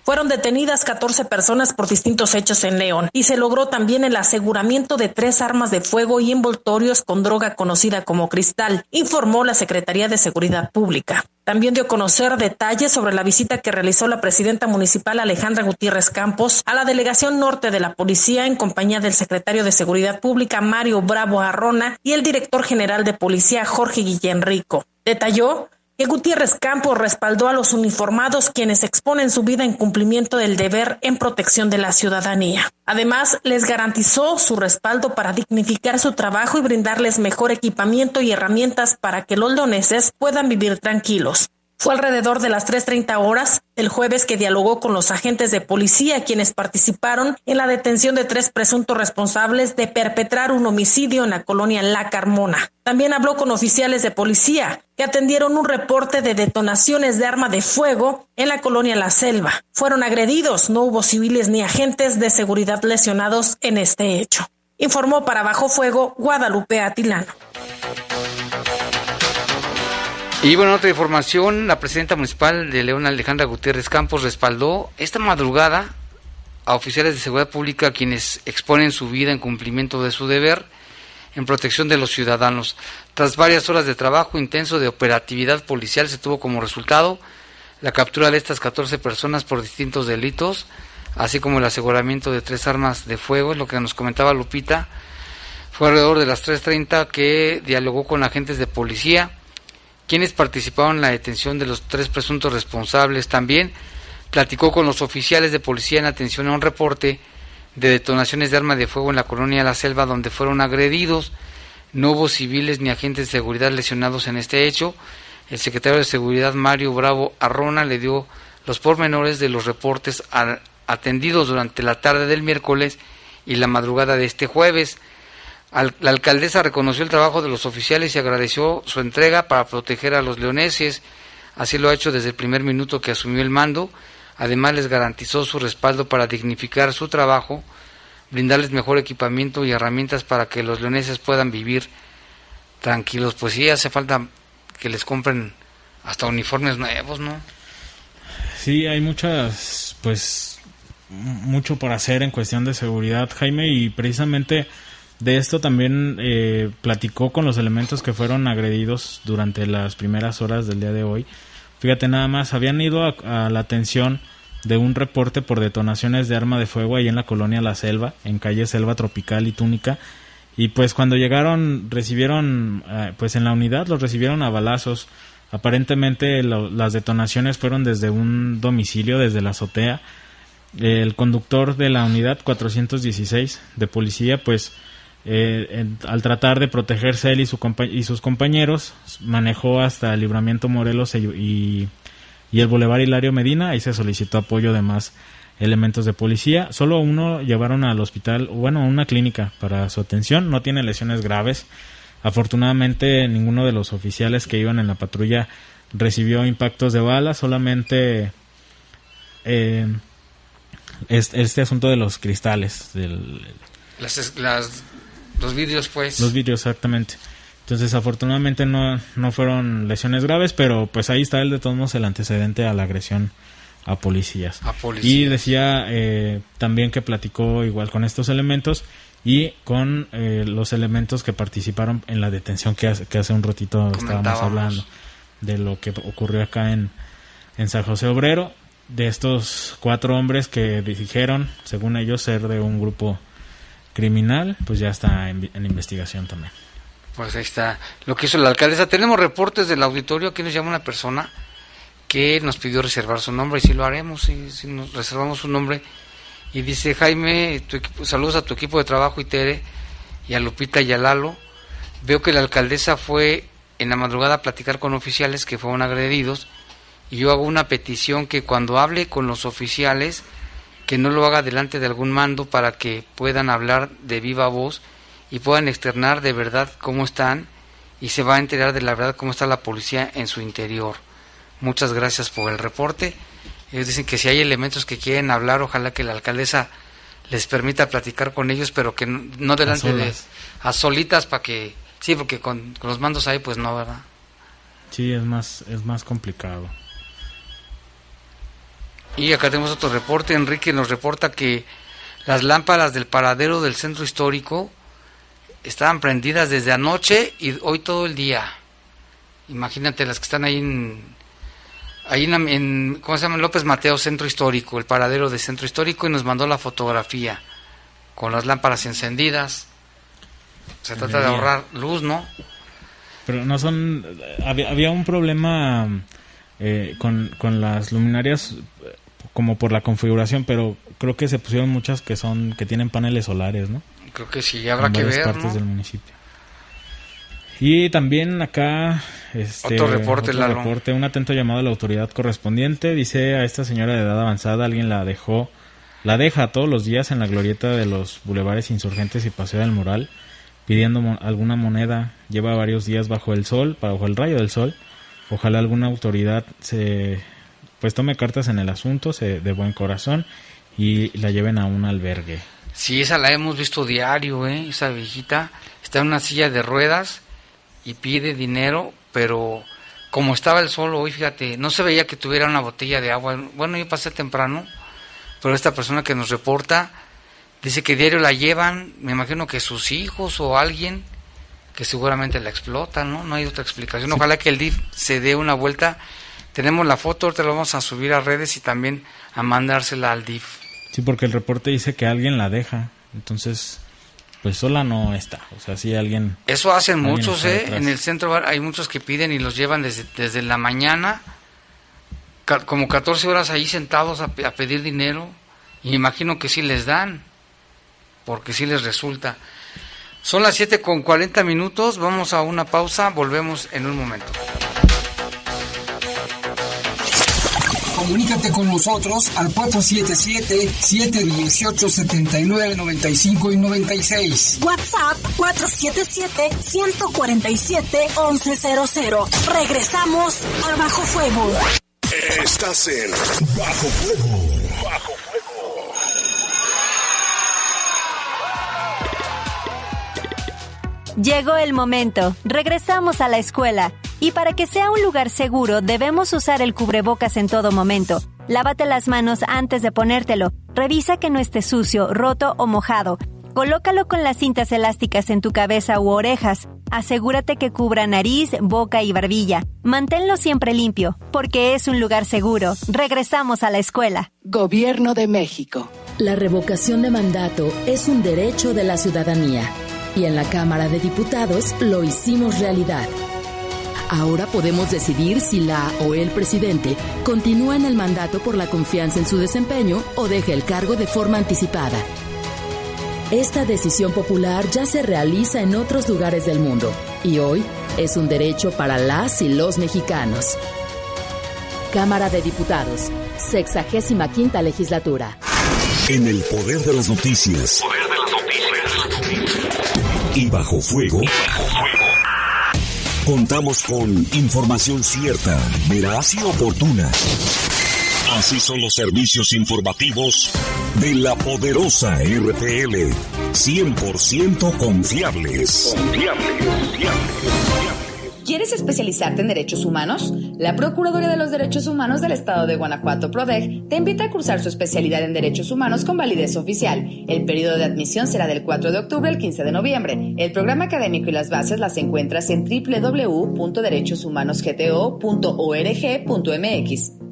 Fueron detenidas 14 personas por distintos hechos en León y se logró también el aseguramiento de tres armas de fuego y envoltorios con droga conocida como cristal, informó la Secretaría de Seguridad Pública. También dio a conocer detalles sobre la visita que realizó la presidenta municipal Alejandra Gutiérrez Campos a la delegación norte de la policía en compañía del secretario de Seguridad Pública Mario Bravo Arrona y el director general de policía Jorge Guillén Rico. Detalló que Gutiérrez Campos respaldó a los uniformados quienes exponen su vida en cumplimiento del deber en protección de la ciudadanía. Además, les garantizó su respaldo para dignificar su trabajo y brindarles mejor equipamiento y herramientas para que los leoneses puedan vivir tranquilos. Fue alrededor de las 3.30 horas el jueves que dialogó con los agentes de policía quienes participaron en la detención de tres presuntos responsables de perpetrar un homicidio en la colonia La Carmona. También habló con oficiales de policía que atendieron un reporte de detonaciones de arma de fuego en la colonia La Selva. Fueron agredidos, no hubo civiles ni agentes de seguridad lesionados en este hecho. Informó para Bajo Fuego Guadalupe Atilano.
Y bueno, otra información, la presidenta municipal de León, Alejandra Gutiérrez Campos, respaldó esta madrugada a oficiales de seguridad pública quienes exponen su vida en cumplimiento de su deber en protección de los ciudadanos. Tras varias horas de trabajo intenso de operatividad policial se tuvo como resultado la captura de estas 14 personas por distintos delitos, así como el aseguramiento de tres armas de fuego, es lo que nos comentaba Lupita. Fue alrededor de las 3.30 que dialogó con agentes de policía quienes participaron en la detención de los tres presuntos responsables. También platicó con los oficiales de policía en atención a un reporte de detonaciones de arma de fuego en la colonia La Selva donde fueron agredidos. No hubo civiles ni agentes de seguridad lesionados en este hecho. El secretario de Seguridad Mario Bravo Arrona le dio los pormenores de los reportes atendidos durante la tarde del miércoles y la madrugada de este jueves. La alcaldesa reconoció el trabajo de los oficiales y agradeció su entrega para proteger a los leoneses. Así lo ha hecho desde el primer minuto que asumió el mando. Además les garantizó su respaldo para dignificar su trabajo, brindarles mejor equipamiento y herramientas para que los leoneses puedan vivir tranquilos. Pues sí, hace falta que les compren hasta uniformes nuevos, ¿no?
Sí, hay muchas, pues, mucho por hacer en cuestión de seguridad, Jaime, y precisamente De esto también eh, platicó con los elementos que fueron agredidos durante las primeras horas del día de hoy. Fíjate nada más, habían ido a, a la atención de un reporte por detonaciones de arma de fuego ahí en la colonia La Selva, en calle Selva Tropical y Túnica. Y pues cuando llegaron, recibieron, eh, pues en la unidad los recibieron a balazos. Aparentemente lo- las detonaciones fueron desde un domicilio, desde la azotea. El conductor de la unidad 416 de policía, pues eh, al tratar de protegerse él y, su y sus compañeros, manejó hasta el libramiento Morelos y, y el Boulevard Hilario Medina. Ahí se solicitó apoyo de más elementos de policía. Solo uno llevaron al hospital, bueno, a una clínica para su atención. No tiene lesiones graves. Afortunadamente, ninguno de los oficiales que iban en la patrulla recibió impactos de bala. Solamente eh, es- este asunto de los cristales, del,
las, los vídeos, pues.
los vidrios, exactamente. Entonces, afortunadamente no, no fueron lesiones graves, pero pues ahí está el de todos modos el antecedente a la agresión a policías.
A policías.
Y decía eh, también que platicó igual con estos elementos y con eh, los elementos que participaron en la detención que hace, que hace un ratito estábamos hablando de lo que ocurrió acá en, en San José Obrero, de estos cuatro hombres que dijeron, según ellos, ser de un grupo criminal, pues ya está en, en investigación también.
Pues ahí está lo que hizo la alcaldesa. Tenemos reportes del auditorio. Aquí nos llama una persona que nos pidió reservar su nombre y si lo haremos, si, nos reservamos su nombre. Y dice Jaime, tu saludos a tu equipo de trabajo y Tere y a Lupita y a Lalo. Veo que la alcaldesa fue en la madrugada a platicar con oficiales que fueron agredidos y yo hago una petición que cuando hable con los oficiales que no lo haga delante de algún mando para que puedan hablar de viva voz y puedan externar de verdad cómo están y se va a enterar de la verdad cómo está la policía en su interior. Muchas gracias por el reporte. Ellos dicen que si hay elementos que quieren hablar, ojalá que la alcaldesa les permita platicar con ellos, pero que no, no delante de a solitas para que sí, porque con, con los mandos ahí pues no, ¿verdad?
Sí, es más, es más complicado.
Y acá tenemos otro reporte. Enrique nos reporta que las lámparas del paradero del centro histórico estaban prendidas desde anoche y hoy todo el día. Imagínate las que están ahí en, ahí en, en- ¿cómo se llama? López Mateo Centro Histórico, el paradero del centro histórico y nos mandó la fotografía con las lámparas encendidas. Se trata de ahorrar luz, ¿no?
Pero no son... Había, había un problema eh, con, con las luminarias como por la configuración, pero creo que se pusieron muchas que son que tienen paneles solares, ¿no?
Creo que sí, habrá
en
que ver,
partes
¿no?
del municipio. Y también acá este,
Otro reporte,
otro
Lalo.
reporte, un atento llamado a la autoridad correspondiente. Dice a esta señora de edad avanzada, alguien la dejó, la deja todos los días en la glorieta de los bulevares insurgentes y Paseo del Moral, pidiendo mo- alguna moneda. Lleva varios días bajo el sol, bajo el rayo del sol. Ojalá alguna autoridad se pues tome cartas en el asunto, se, de buen corazón y la lleven a un albergue.
Sí, esa la hemos visto diario, ¿eh? Esa viejita está en una silla de ruedas y pide dinero, pero como estaba el sol hoy, fíjate, no se veía que tuviera una botella de agua. Bueno, yo pasé temprano, pero esta persona que nos reporta dice que diario la llevan, me imagino que sus hijos o alguien que seguramente la explota, ¿no? No hay otra explicación. Ojalá que el DIF se dé una vuelta. Tenemos la foto, ahorita la vamos a subir a redes y también a mandársela al DIF.
Sí, porque el reporte dice que alguien la deja. Entonces, pues sola no está. O sea, si alguien...
Eso hacen
alguien
muchos, ¿eh?
detrás.
En el centro hay muchos que piden y los llevan desde, desde la mañana, como 14 horas ahí sentados a, a pedir dinero. Y me imagino que sí les dan, porque sí les resulta. Son las 7 con 40 minutos, vamos a una pausa, volvemos en un momento.
Comunícate con nosotros al 477-718-7995 y 96.
WhatsApp 477-147-1100. Regresamos a Bajo Fuego.
Estás en Bajo Fuego. Bajo
Llegó el momento. Regresamos a la escuela. Y para que sea un lugar seguro, debemos usar el cubrebocas en todo momento. Lávate las manos antes de ponértelo. Revisa que no esté sucio, roto o mojado. Colócalo con las cintas elásticas en tu cabeza u orejas. Asegúrate que cubra nariz, boca y barbilla. Manténlo siempre limpio, porque es un lugar seguro. Regresamos a la escuela.
Gobierno de México.
La revocación de mandato es un derecho de la ciudadanía. Y en la Cámara de Diputados lo hicimos realidad. Ahora podemos decidir si la o el presidente continúa en el mandato por la confianza en su desempeño o deja el cargo de forma anticipada. Esta decisión popular ya se realiza en otros lugares del mundo y hoy es un derecho para las y los mexicanos. Cámara de Diputados, 65 legislatura.
En el poder de las noticias. Y bajo fuego. Contamos con información cierta, veraz y oportuna. Así son los servicios informativos de la poderosa RTL. 100% confiables.
¿Quieres especializarte en derechos humanos? La Procuraduría de los Derechos Humanos del Estado de Guanajuato, PRODEG, te invita a cursar su especialidad en derechos humanos con validez oficial. El periodo de admisión será del 4 de octubre al 15 de noviembre. El programa académico y las bases las encuentras en www.derechoshumanosgto.org.mx.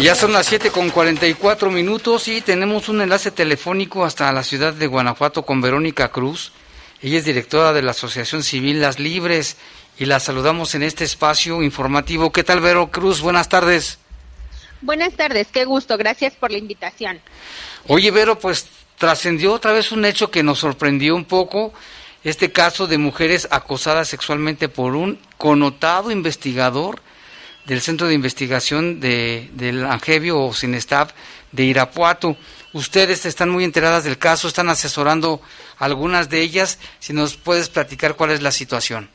Ya son las 7 con 44 minutos y tenemos un enlace telefónico hasta la ciudad de Guanajuato con Verónica Cruz. Ella es directora de la Asociación Civil Las Libres y la saludamos en este espacio informativo. ¿Qué tal, Vero Cruz? Buenas tardes.
Buenas tardes, qué gusto, gracias por la invitación.
Oye, Vero, pues trascendió otra vez un hecho que nos sorprendió un poco, este caso de mujeres acosadas sexualmente por un connotado investigador del Centro de Investigación de, del Angevio o Cinestav de Irapuato. Ustedes están muy enteradas del caso, están asesorando algunas de ellas. Si nos puedes platicar cuál es la situación.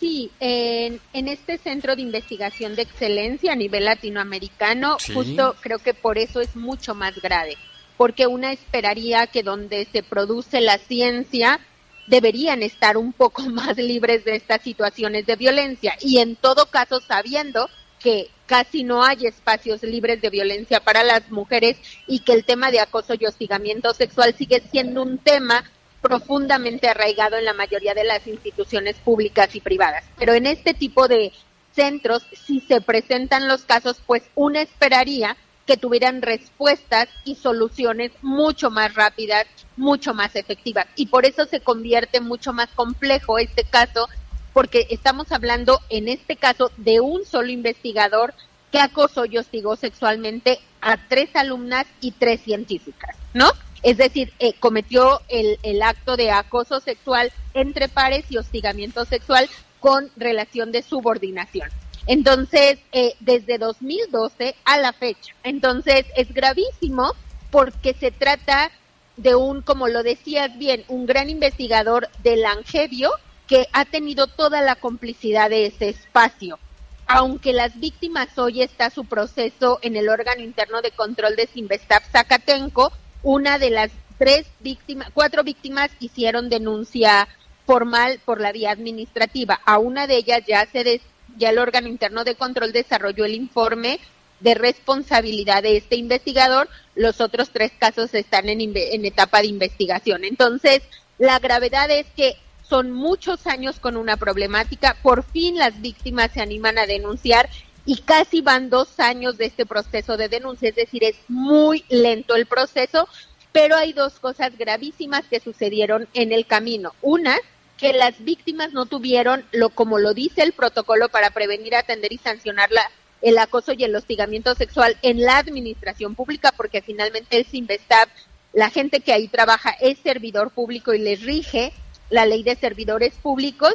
Sí, en, en este centro de investigación de excelencia a nivel latinoamericano,
Sí.
justo creo que por eso es mucho más grave, porque una esperaría que donde se produce la ciencia deberían estar un poco [laughs] más libres de estas situaciones de violencia y en todo caso sabiendo que casi no hay espacios libres de violencia para las mujeres y que el tema de acoso y hostigamiento sexual sigue siendo un tema profundamente arraigado en la mayoría de las instituciones públicas y privadas. Pero en este tipo de centros, si se presentan los casos, pues uno esperaría que tuvieran respuestas y soluciones mucho más rápidas, mucho más efectivas. Y por eso se convierte mucho más complejo este caso, porque estamos hablando en este caso de un solo investigador que acosó y hostigó sexualmente a tres alumnas y tres científicas, ¿no? Es decir, eh, cometió el, el acto de acoso sexual entre pares y hostigamiento sexual con relación de subordinación. Entonces, eh, desde 2012 a la fecha. Entonces, es gravísimo porque se trata de un, como lo decías bien, un gran investigador del Angevio que ha tenido toda la complicidad de ese espacio. Aunque las víctimas hoy está su proceso en el órgano interno de control de Sinvestab Zacatenco, una de las tres víctimas, cuatro víctimas hicieron denuncia formal por la vía administrativa. A una de ellas ya se des- ya el órgano interno de control desarrolló el informe de responsabilidad de este investigador. Los otros tres casos están en, etapa de investigación. Entonces, la gravedad es que son muchos años con una problemática. Por fin las víctimas se animan a denunciar y casi van dos años de este proceso de denuncia. Es decir, es muy lento el proceso, pero hay dos cosas gravísimas que sucedieron en el camino. Una, que las víctimas no tuvieron lo como lo dice el protocolo para prevenir, atender y sancionar la el acoso y el hostigamiento sexual en la administración pública, porque finalmente el Sinvestab, la gente que ahí trabaja es servidor público y les rige la ley de servidores públicos,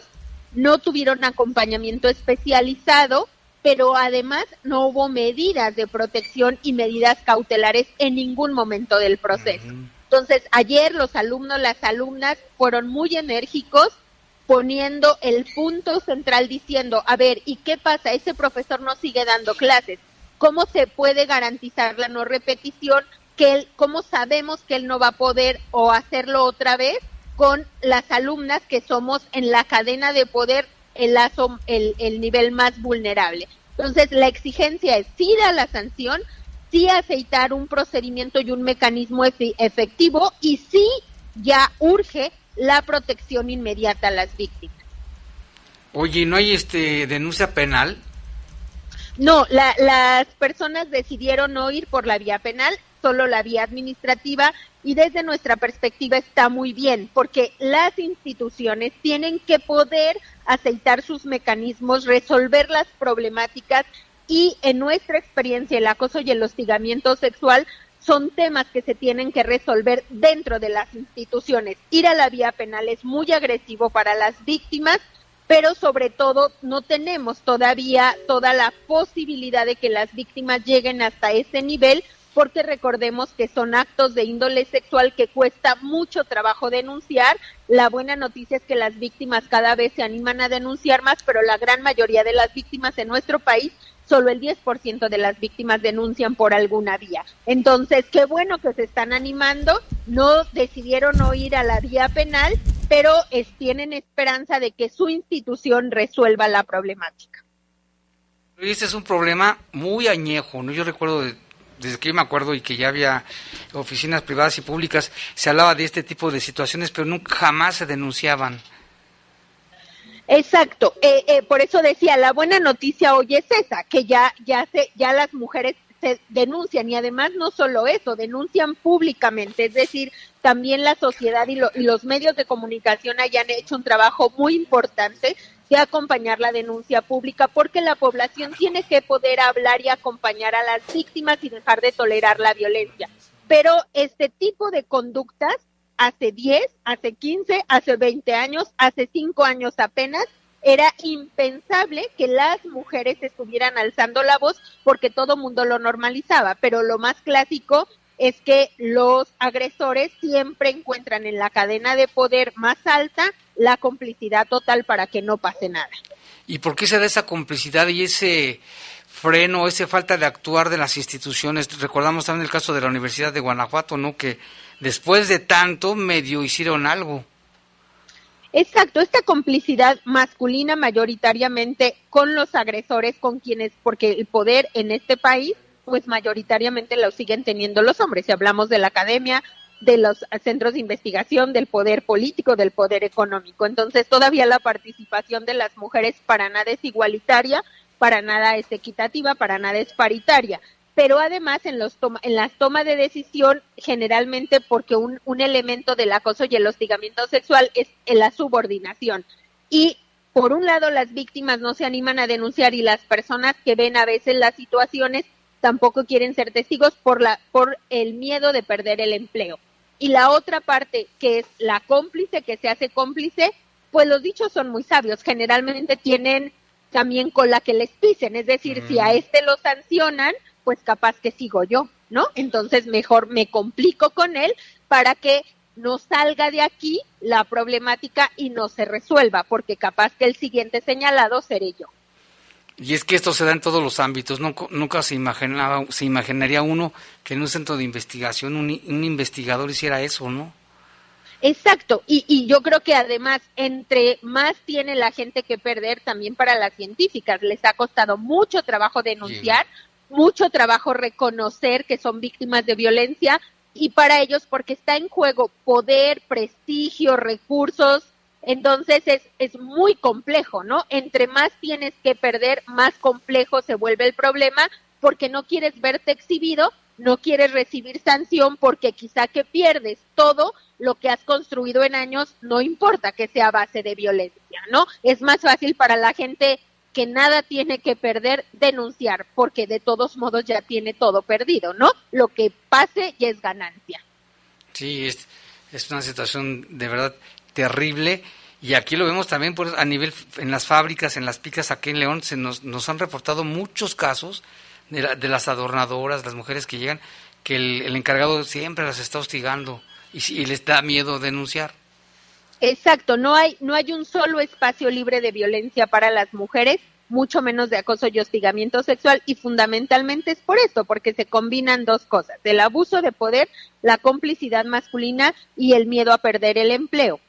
no tuvieron acompañamiento especializado, pero además no hubo medidas de protección y medidas cautelares en ningún momento del proceso. Entonces, ayer los alumnos, las alumnas fueron muy enérgicos poniendo el punto central diciendo, a ver, ¿y qué pasa? Ese profesor no sigue dando clases. ¿Cómo se puede garantizar la no repetición? Que él, ¿Cómo sabemos que él no va a poder o hacerlo otra vez con las alumnas que somos en la cadena de poder el, el, el nivel más vulnerable? Entonces, la exigencia es sí da la sanción, sí aceitar un procedimiento y un mecanismo efe- efectivo y sí ya urge la protección inmediata a las víctimas.
Oye, ¿no hay este denuncia penal?
No, la- las personas decidieron no ir por la vía penal, solo la vía administrativa y desde nuestra perspectiva está muy bien porque las instituciones tienen que poder aceitar sus mecanismos, resolver las problemáticas y en nuestra experiencia el acoso y el hostigamiento sexual son temas que se tienen que resolver dentro de las instituciones. Ir a la vía penal es muy agresivo para las víctimas, pero sobre todo no tenemos todavía toda la posibilidad de que las víctimas lleguen hasta ese nivel porque recordemos que son actos de índole sexual que cuesta mucho trabajo denunciar. La buena noticia es que las víctimas cada vez se animan a denunciar más, pero la gran mayoría de las víctimas en nuestro país, solo el 10% de las víctimas denuncian por alguna vía. Entonces, qué bueno que se están animando, no decidieron no a la vía penal, pero tienen esperanza de que su institución resuelva la problemática.
Este es un problema muy añejo, ¿no? Yo recuerdo de- desde que me acuerdo y que ya había oficinas privadas y públicas, se hablaba de este tipo de situaciones, pero nunca jamás se denunciaban.
Exacto, eh, eh, por eso decía, la buena noticia hoy es esa, que ya, ya, se, ya las mujeres se denuncian y además no solo eso, denuncian públicamente, es decir, también la sociedad y, lo- y los medios de comunicación hayan hecho un trabajo muy importante de acompañar la denuncia pública porque la población tiene que poder hablar y acompañar a las víctimas y dejar de tolerar la violencia. Pero este tipo de conductas hace 10, hace 15, hace 20 años, hace 5 años apenas, era impensable que las mujeres estuvieran alzando la voz porque todo mundo lo normalizaba, pero lo más clásico es que los agresores siempre encuentran en la cadena de poder más alta la complicidad total para que no pase nada.
¿Y por qué se da esa complicidad y ese freno, esa falta de actuar de las instituciones? Recordamos también el caso de la Universidad de Guanajuato, ¿no? Que después de tanto medio hicieron algo.
Exacto, esta complicidad masculina mayoritariamente con los agresores, con quienes, porque el poder en este país, pues mayoritariamente lo siguen teniendo los hombres. Si hablamos de la academia, de los centros de investigación, del poder político, del poder económico. Entonces, todavía la participación de las mujeres para nada es igualitaria, para nada es equitativa, para nada es paritaria. Pero además en, los toma- en las tomas de decisión, generalmente porque un, un elemento del acoso y el hostigamiento sexual es en la subordinación. Y por un lado las víctimas no se animan a denunciar y las personas que ven a veces las situaciones tampoco quieren ser testigos por la por el miedo de perder el empleo. Y la otra parte que es la cómplice que se hace cómplice, pues los dichos son muy sabios, generalmente tienen también con la que les pisen, es decir, si a este lo sancionan, pues capaz que sigo yo, ¿no? Entonces mejor me complico con él para que no salga de aquí la problemática y no se resuelva, porque capaz que el siguiente señalado seré yo.
Y es que esto se da en todos los ámbitos. Nunca, nunca se, imaginaba, se imaginaría uno que en un centro de investigación un, investigador hiciera eso, ¿no?
Exacto, y, y yo creo que además, entre más tiene la gente que perder, también para las científicas, les ha costado mucho trabajo denunciar, mucho trabajo reconocer que son víctimas de violencia, y para ellos, porque está en juego poder, prestigio, recursos, entonces es, es muy complejo, ¿no? Entre más tienes que perder, más complejo se vuelve el problema, porque no quieres verte exhibido, no quieres recibir sanción, porque quizá que pierdes todo lo que has construido en años, no importa que sea base de violencia, ¿no? Es más fácil para la gente que nada tiene que perder denunciar, porque de todos modos ya tiene todo perdido, ¿no? Lo que pase ya es ganancia.
Sí, es, es una situación de verdad terrible. Y aquí lo vemos también por, a nivel en las fábricas, en las picas aquí en León, se nos, nos han reportado muchos casos de, la- de las adornadoras, las mujeres que llegan, que el, encargado siempre las está hostigando y les da miedo denunciar.
Exacto, no hay, no hay un solo espacio libre de violencia para las mujeres, mucho menos de acoso y hostigamiento sexual, y fundamentalmente es por esto, porque se combinan dos cosas, el abuso de poder, la complicidad masculina y el miedo a perder el empleo.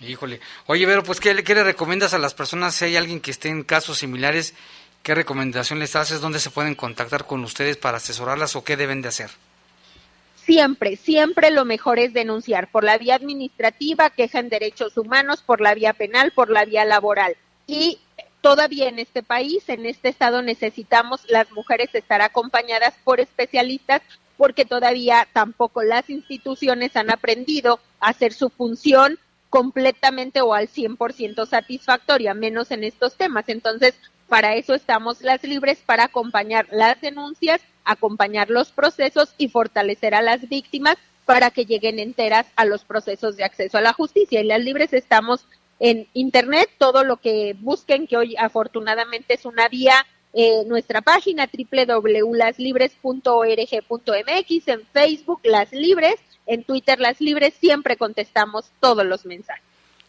Híjole. Oye, Vero, pues, ¿qué, ¿qué le recomiendas a las personas si hay alguien que esté en casos similares? ¿Qué recomendación les haces? ¿Dónde se pueden contactar con ustedes para asesorarlas o qué deben de hacer?
Siempre, siempre lo mejor es denunciar por la vía administrativa, queja en derechos humanos, por la vía penal, por la vía laboral. Y todavía en este país, en este estado, necesitamos las mujeres estar acompañadas por especialistas porque todavía tampoco las instituciones han aprendido a hacer su función completamente o al 100% satisfactoria, menos en estos temas. Entonces, para eso estamos las libres, para acompañar las denuncias, acompañar los procesos y fortalecer a las víctimas para que lleguen enteras a los procesos de acceso a la justicia. Y las libres estamos en Internet, todo lo que busquen, que hoy afortunadamente es una vía, eh, nuestra página www.laslibres.org.mx, en Facebook Las Libres, en Twitter Las Libres, siempre contestamos todos los mensajes.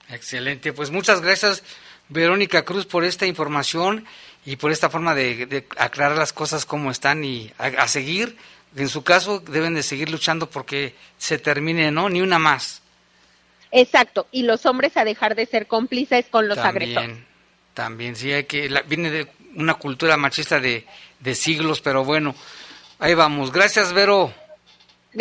Excelente, pues muchas gracias Verónica Cruz por esta información y por esta forma de, de aclarar las cosas como están y a, a seguir. En su caso deben de seguir luchando porque se termine, ¿no? Ni una más.
Exacto, y los hombres a dejar de ser cómplices con los agresores.
También, también, sí, hay que, la- viene de una cultura machista de, de siglos, pero bueno, ahí vamos. Gracias, Vero.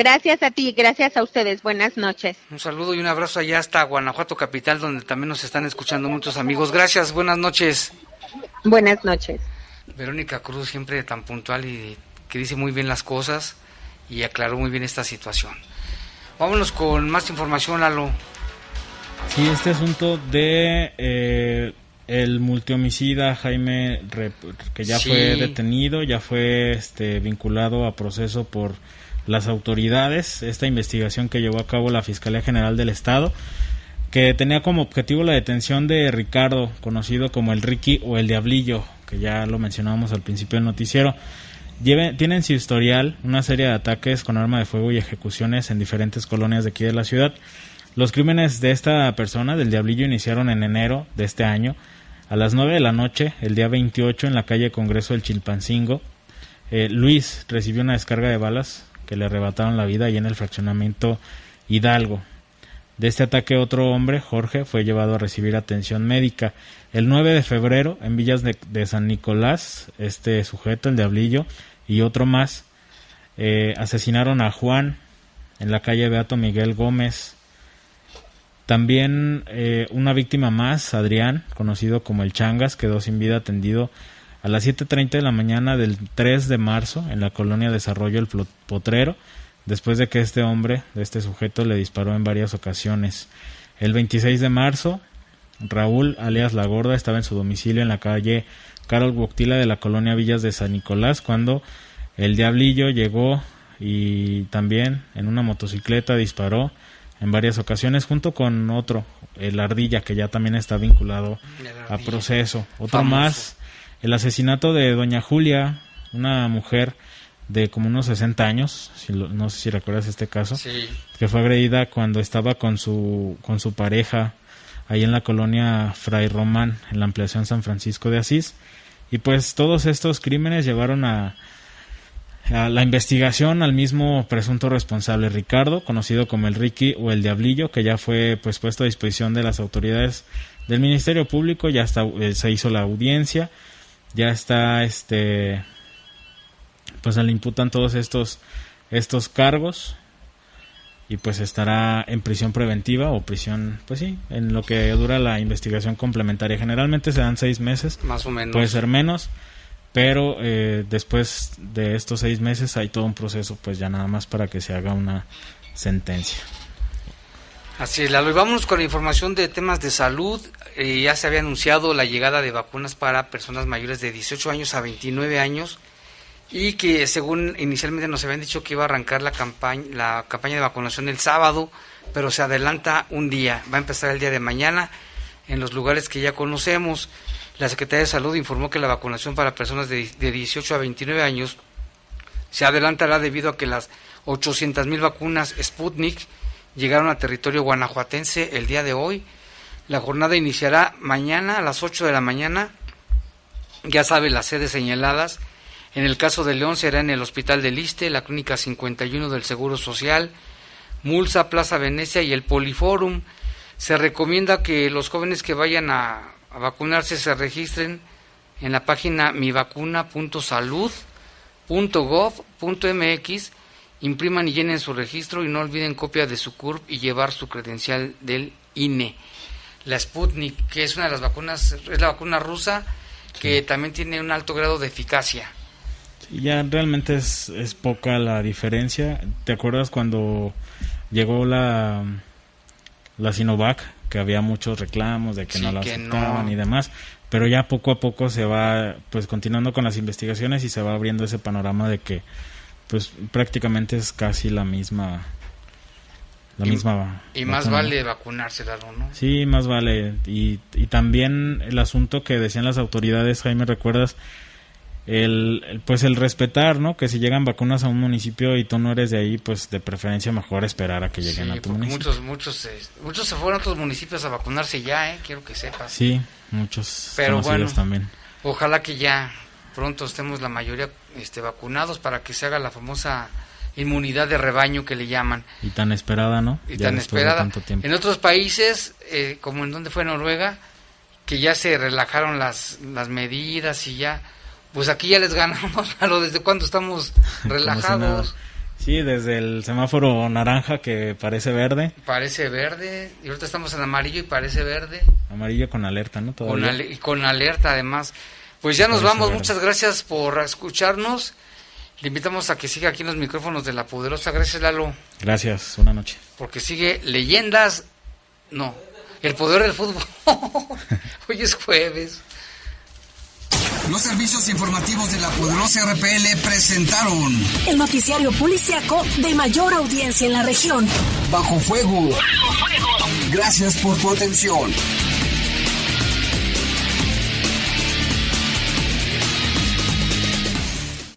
Gracias a ti, gracias a ustedes. Buenas noches.
Un saludo y un abrazo allá hasta Guanajuato Capital, donde también nos están escuchando muchos amigos. Gracias, buenas noches.
Buenas noches.
Verónica Cruz, siempre tan puntual y que dice muy bien las cosas y aclaró muy bien esta situación. Vámonos con más información, Lalo.
Sí, este asunto de eh, el multihomicida Jaime Rep, que ya
Sí.
fue detenido, ya fue este vinculado a proceso por las autoridades, esta investigación que llevó a cabo la Fiscalía General del Estado, que tenía como objetivo la detención de Ricardo, conocido como el Ricky o el Diablillo, que ya lo mencionábamos al principio del noticiero. Tienen su historial una serie de ataques con arma de fuego y ejecuciones en diferentes colonias de aquí de la ciudad. Los crímenes de esta persona, del Diablillo, iniciaron en enero de este año, a las 9 de la noche, el día 28, en la calle Congreso del Chilpancingo. Eh, Luis recibió una descarga de balas que le arrebataron la vida ahí en el fraccionamiento Hidalgo. De este ataque otro hombre, Jorge, fue llevado a recibir atención médica. El 9 de febrero, en Villas de, de San Nicolás, este sujeto, el Diablillo, y otro más, eh, asesinaron a Juan en la calle Beato Miguel Gómez. También eh, una víctima más, Adrián, conocido como el Changas, quedó sin vida atendido a las 7.30 de la mañana del 3 de marzo en la colonia Desarrollo El Potrero, después de que este hombre, de este sujeto, le disparó en varias ocasiones. El 26 de marzo, Raúl, alias La Gorda, estaba en su domicilio en la calle Carol Boctila de la colonia Villas de San Nicolás cuando el Diablillo llegó y también en una motocicleta disparó en varias ocasiones junto con otro, el Ardilla, que ya también está vinculado a proceso. Otro
Famoso.
más, el asesinato de Doña Julia, una mujer de como unos 60 años, si lo- no sé si recuerdas este caso,
Sí.
que fue agredida cuando estaba con su, con su pareja ahí en la colonia Fray Román, en la ampliación San Francisco de Asís. Y pues todos estos crímenes llevaron a, a la investigación al mismo presunto responsable, Ricardo, conocido como el Ricky o el Diablillo, que ya fue pues puesto a disposición de las autoridades del Ministerio Público, ya está, eh, se hizo la audiencia, ya está este pues le imputan todos estos estos cargos y pues estará en prisión preventiva o prisión, pues sí, en lo que dura la investigación complementaria. Generalmente se dan seis meses,
Más o menos.
puede ser menos, pero eh, después de estos seis meses hay todo un proceso, pues ya nada más para que se haga una sentencia.
Así es, Lalo. Y vámonos con la información de temas de salud. Eh, ya se había anunciado la llegada de vacunas para personas mayores de 18 años a 29 años y que según inicialmente nos habían dicho que iba a arrancar la campaña, la campaña de vacunación el sábado, pero se adelanta un día. Va a empezar el día de mañana en los lugares que ya conocemos. La Secretaría de Salud informó que la vacunación para personas de, de 18 a 29 años se adelantará debido a que las 800 mil vacunas Sputnik llegaron a territorio guanajuatense el día de hoy. La jornada iniciará mañana a las 8 de la mañana. Ya sabe las sedes señaladas. En el caso de León será en el Hospital del Liste, la Clínica 51 del Seguro Social, Mulsa, Plaza Venecia y el Poliforum. Se recomienda que los jóvenes que vayan a, a vacunarse se registren en la página mivacuna.salud.gov.mx, impriman y llenen su registro y no olviden copia de su CURP y llevar su credencial del INE. La Sputnik, que es una de las vacunas, es la vacuna rusa que también tiene un alto grado de eficacia.
Y ya realmente es, es poca la diferencia. ¿Te acuerdas cuando llegó la, la Sinovac? Que había muchos reclamos de que
Sí,
no la aceptaban
no.
y demás. Pero ya poco a poco se va, pues continuando con las investigaciones y se va abriendo ese panorama de que, pues prácticamente es casi la misma, la
Y-
misma.
Y más vale vacunarse, Lalo, ¿no?
Sí, más vale. Y, y también el asunto que decían las autoridades, Jaime, ¿recuerdas? El, pues el respetar, ¿no? Que si llegan vacunas a un municipio y tú no eres de ahí, pues de preferencia mejor esperar a que lleguen
Sí,
a tu municipio.
muchos, muchos, eh, muchos se fueron a otros municipios a vacunarse ya, ¿eh? Quiero que sepas.
Sí, muchos
Pero bueno.
también.
Ojalá que ya pronto estemos la mayoría este, vacunados para que se haga la famosa inmunidad de rebaño que le llaman.
Y tan esperada, ¿no?
Y
Ya
tan esperada.
tanto.
En otros países, eh, como en donde fue Noruega, que ya se relajaron las, las medidas y ya, pues aquí ya les ganamos, [laughs] Lalo, ¿desde cuándo estamos [laughs] relajados?
Sí, desde el semáforo naranja que parece verde,
Parece verde, y ahorita estamos en amarillo y parece verde.
amarillo con alerta, ¿no?
Con
Todavía.
ale- y con alerta además. Pues ya nos vamos, muchas gracias por escucharnos. Le invitamos a que siga aquí en los micrófonos de La Poderosa. Gracias Lalo,
Gracias, una noche.
porque sigue leyendas. No, el poder del fútbol. [laughs] Hoy es jueves.
Los servicios informativos de la poderosa RPL presentaron
El noticiario policiaco de mayor audiencia en la región.
Bajo Fuego. Gracias por tu atención.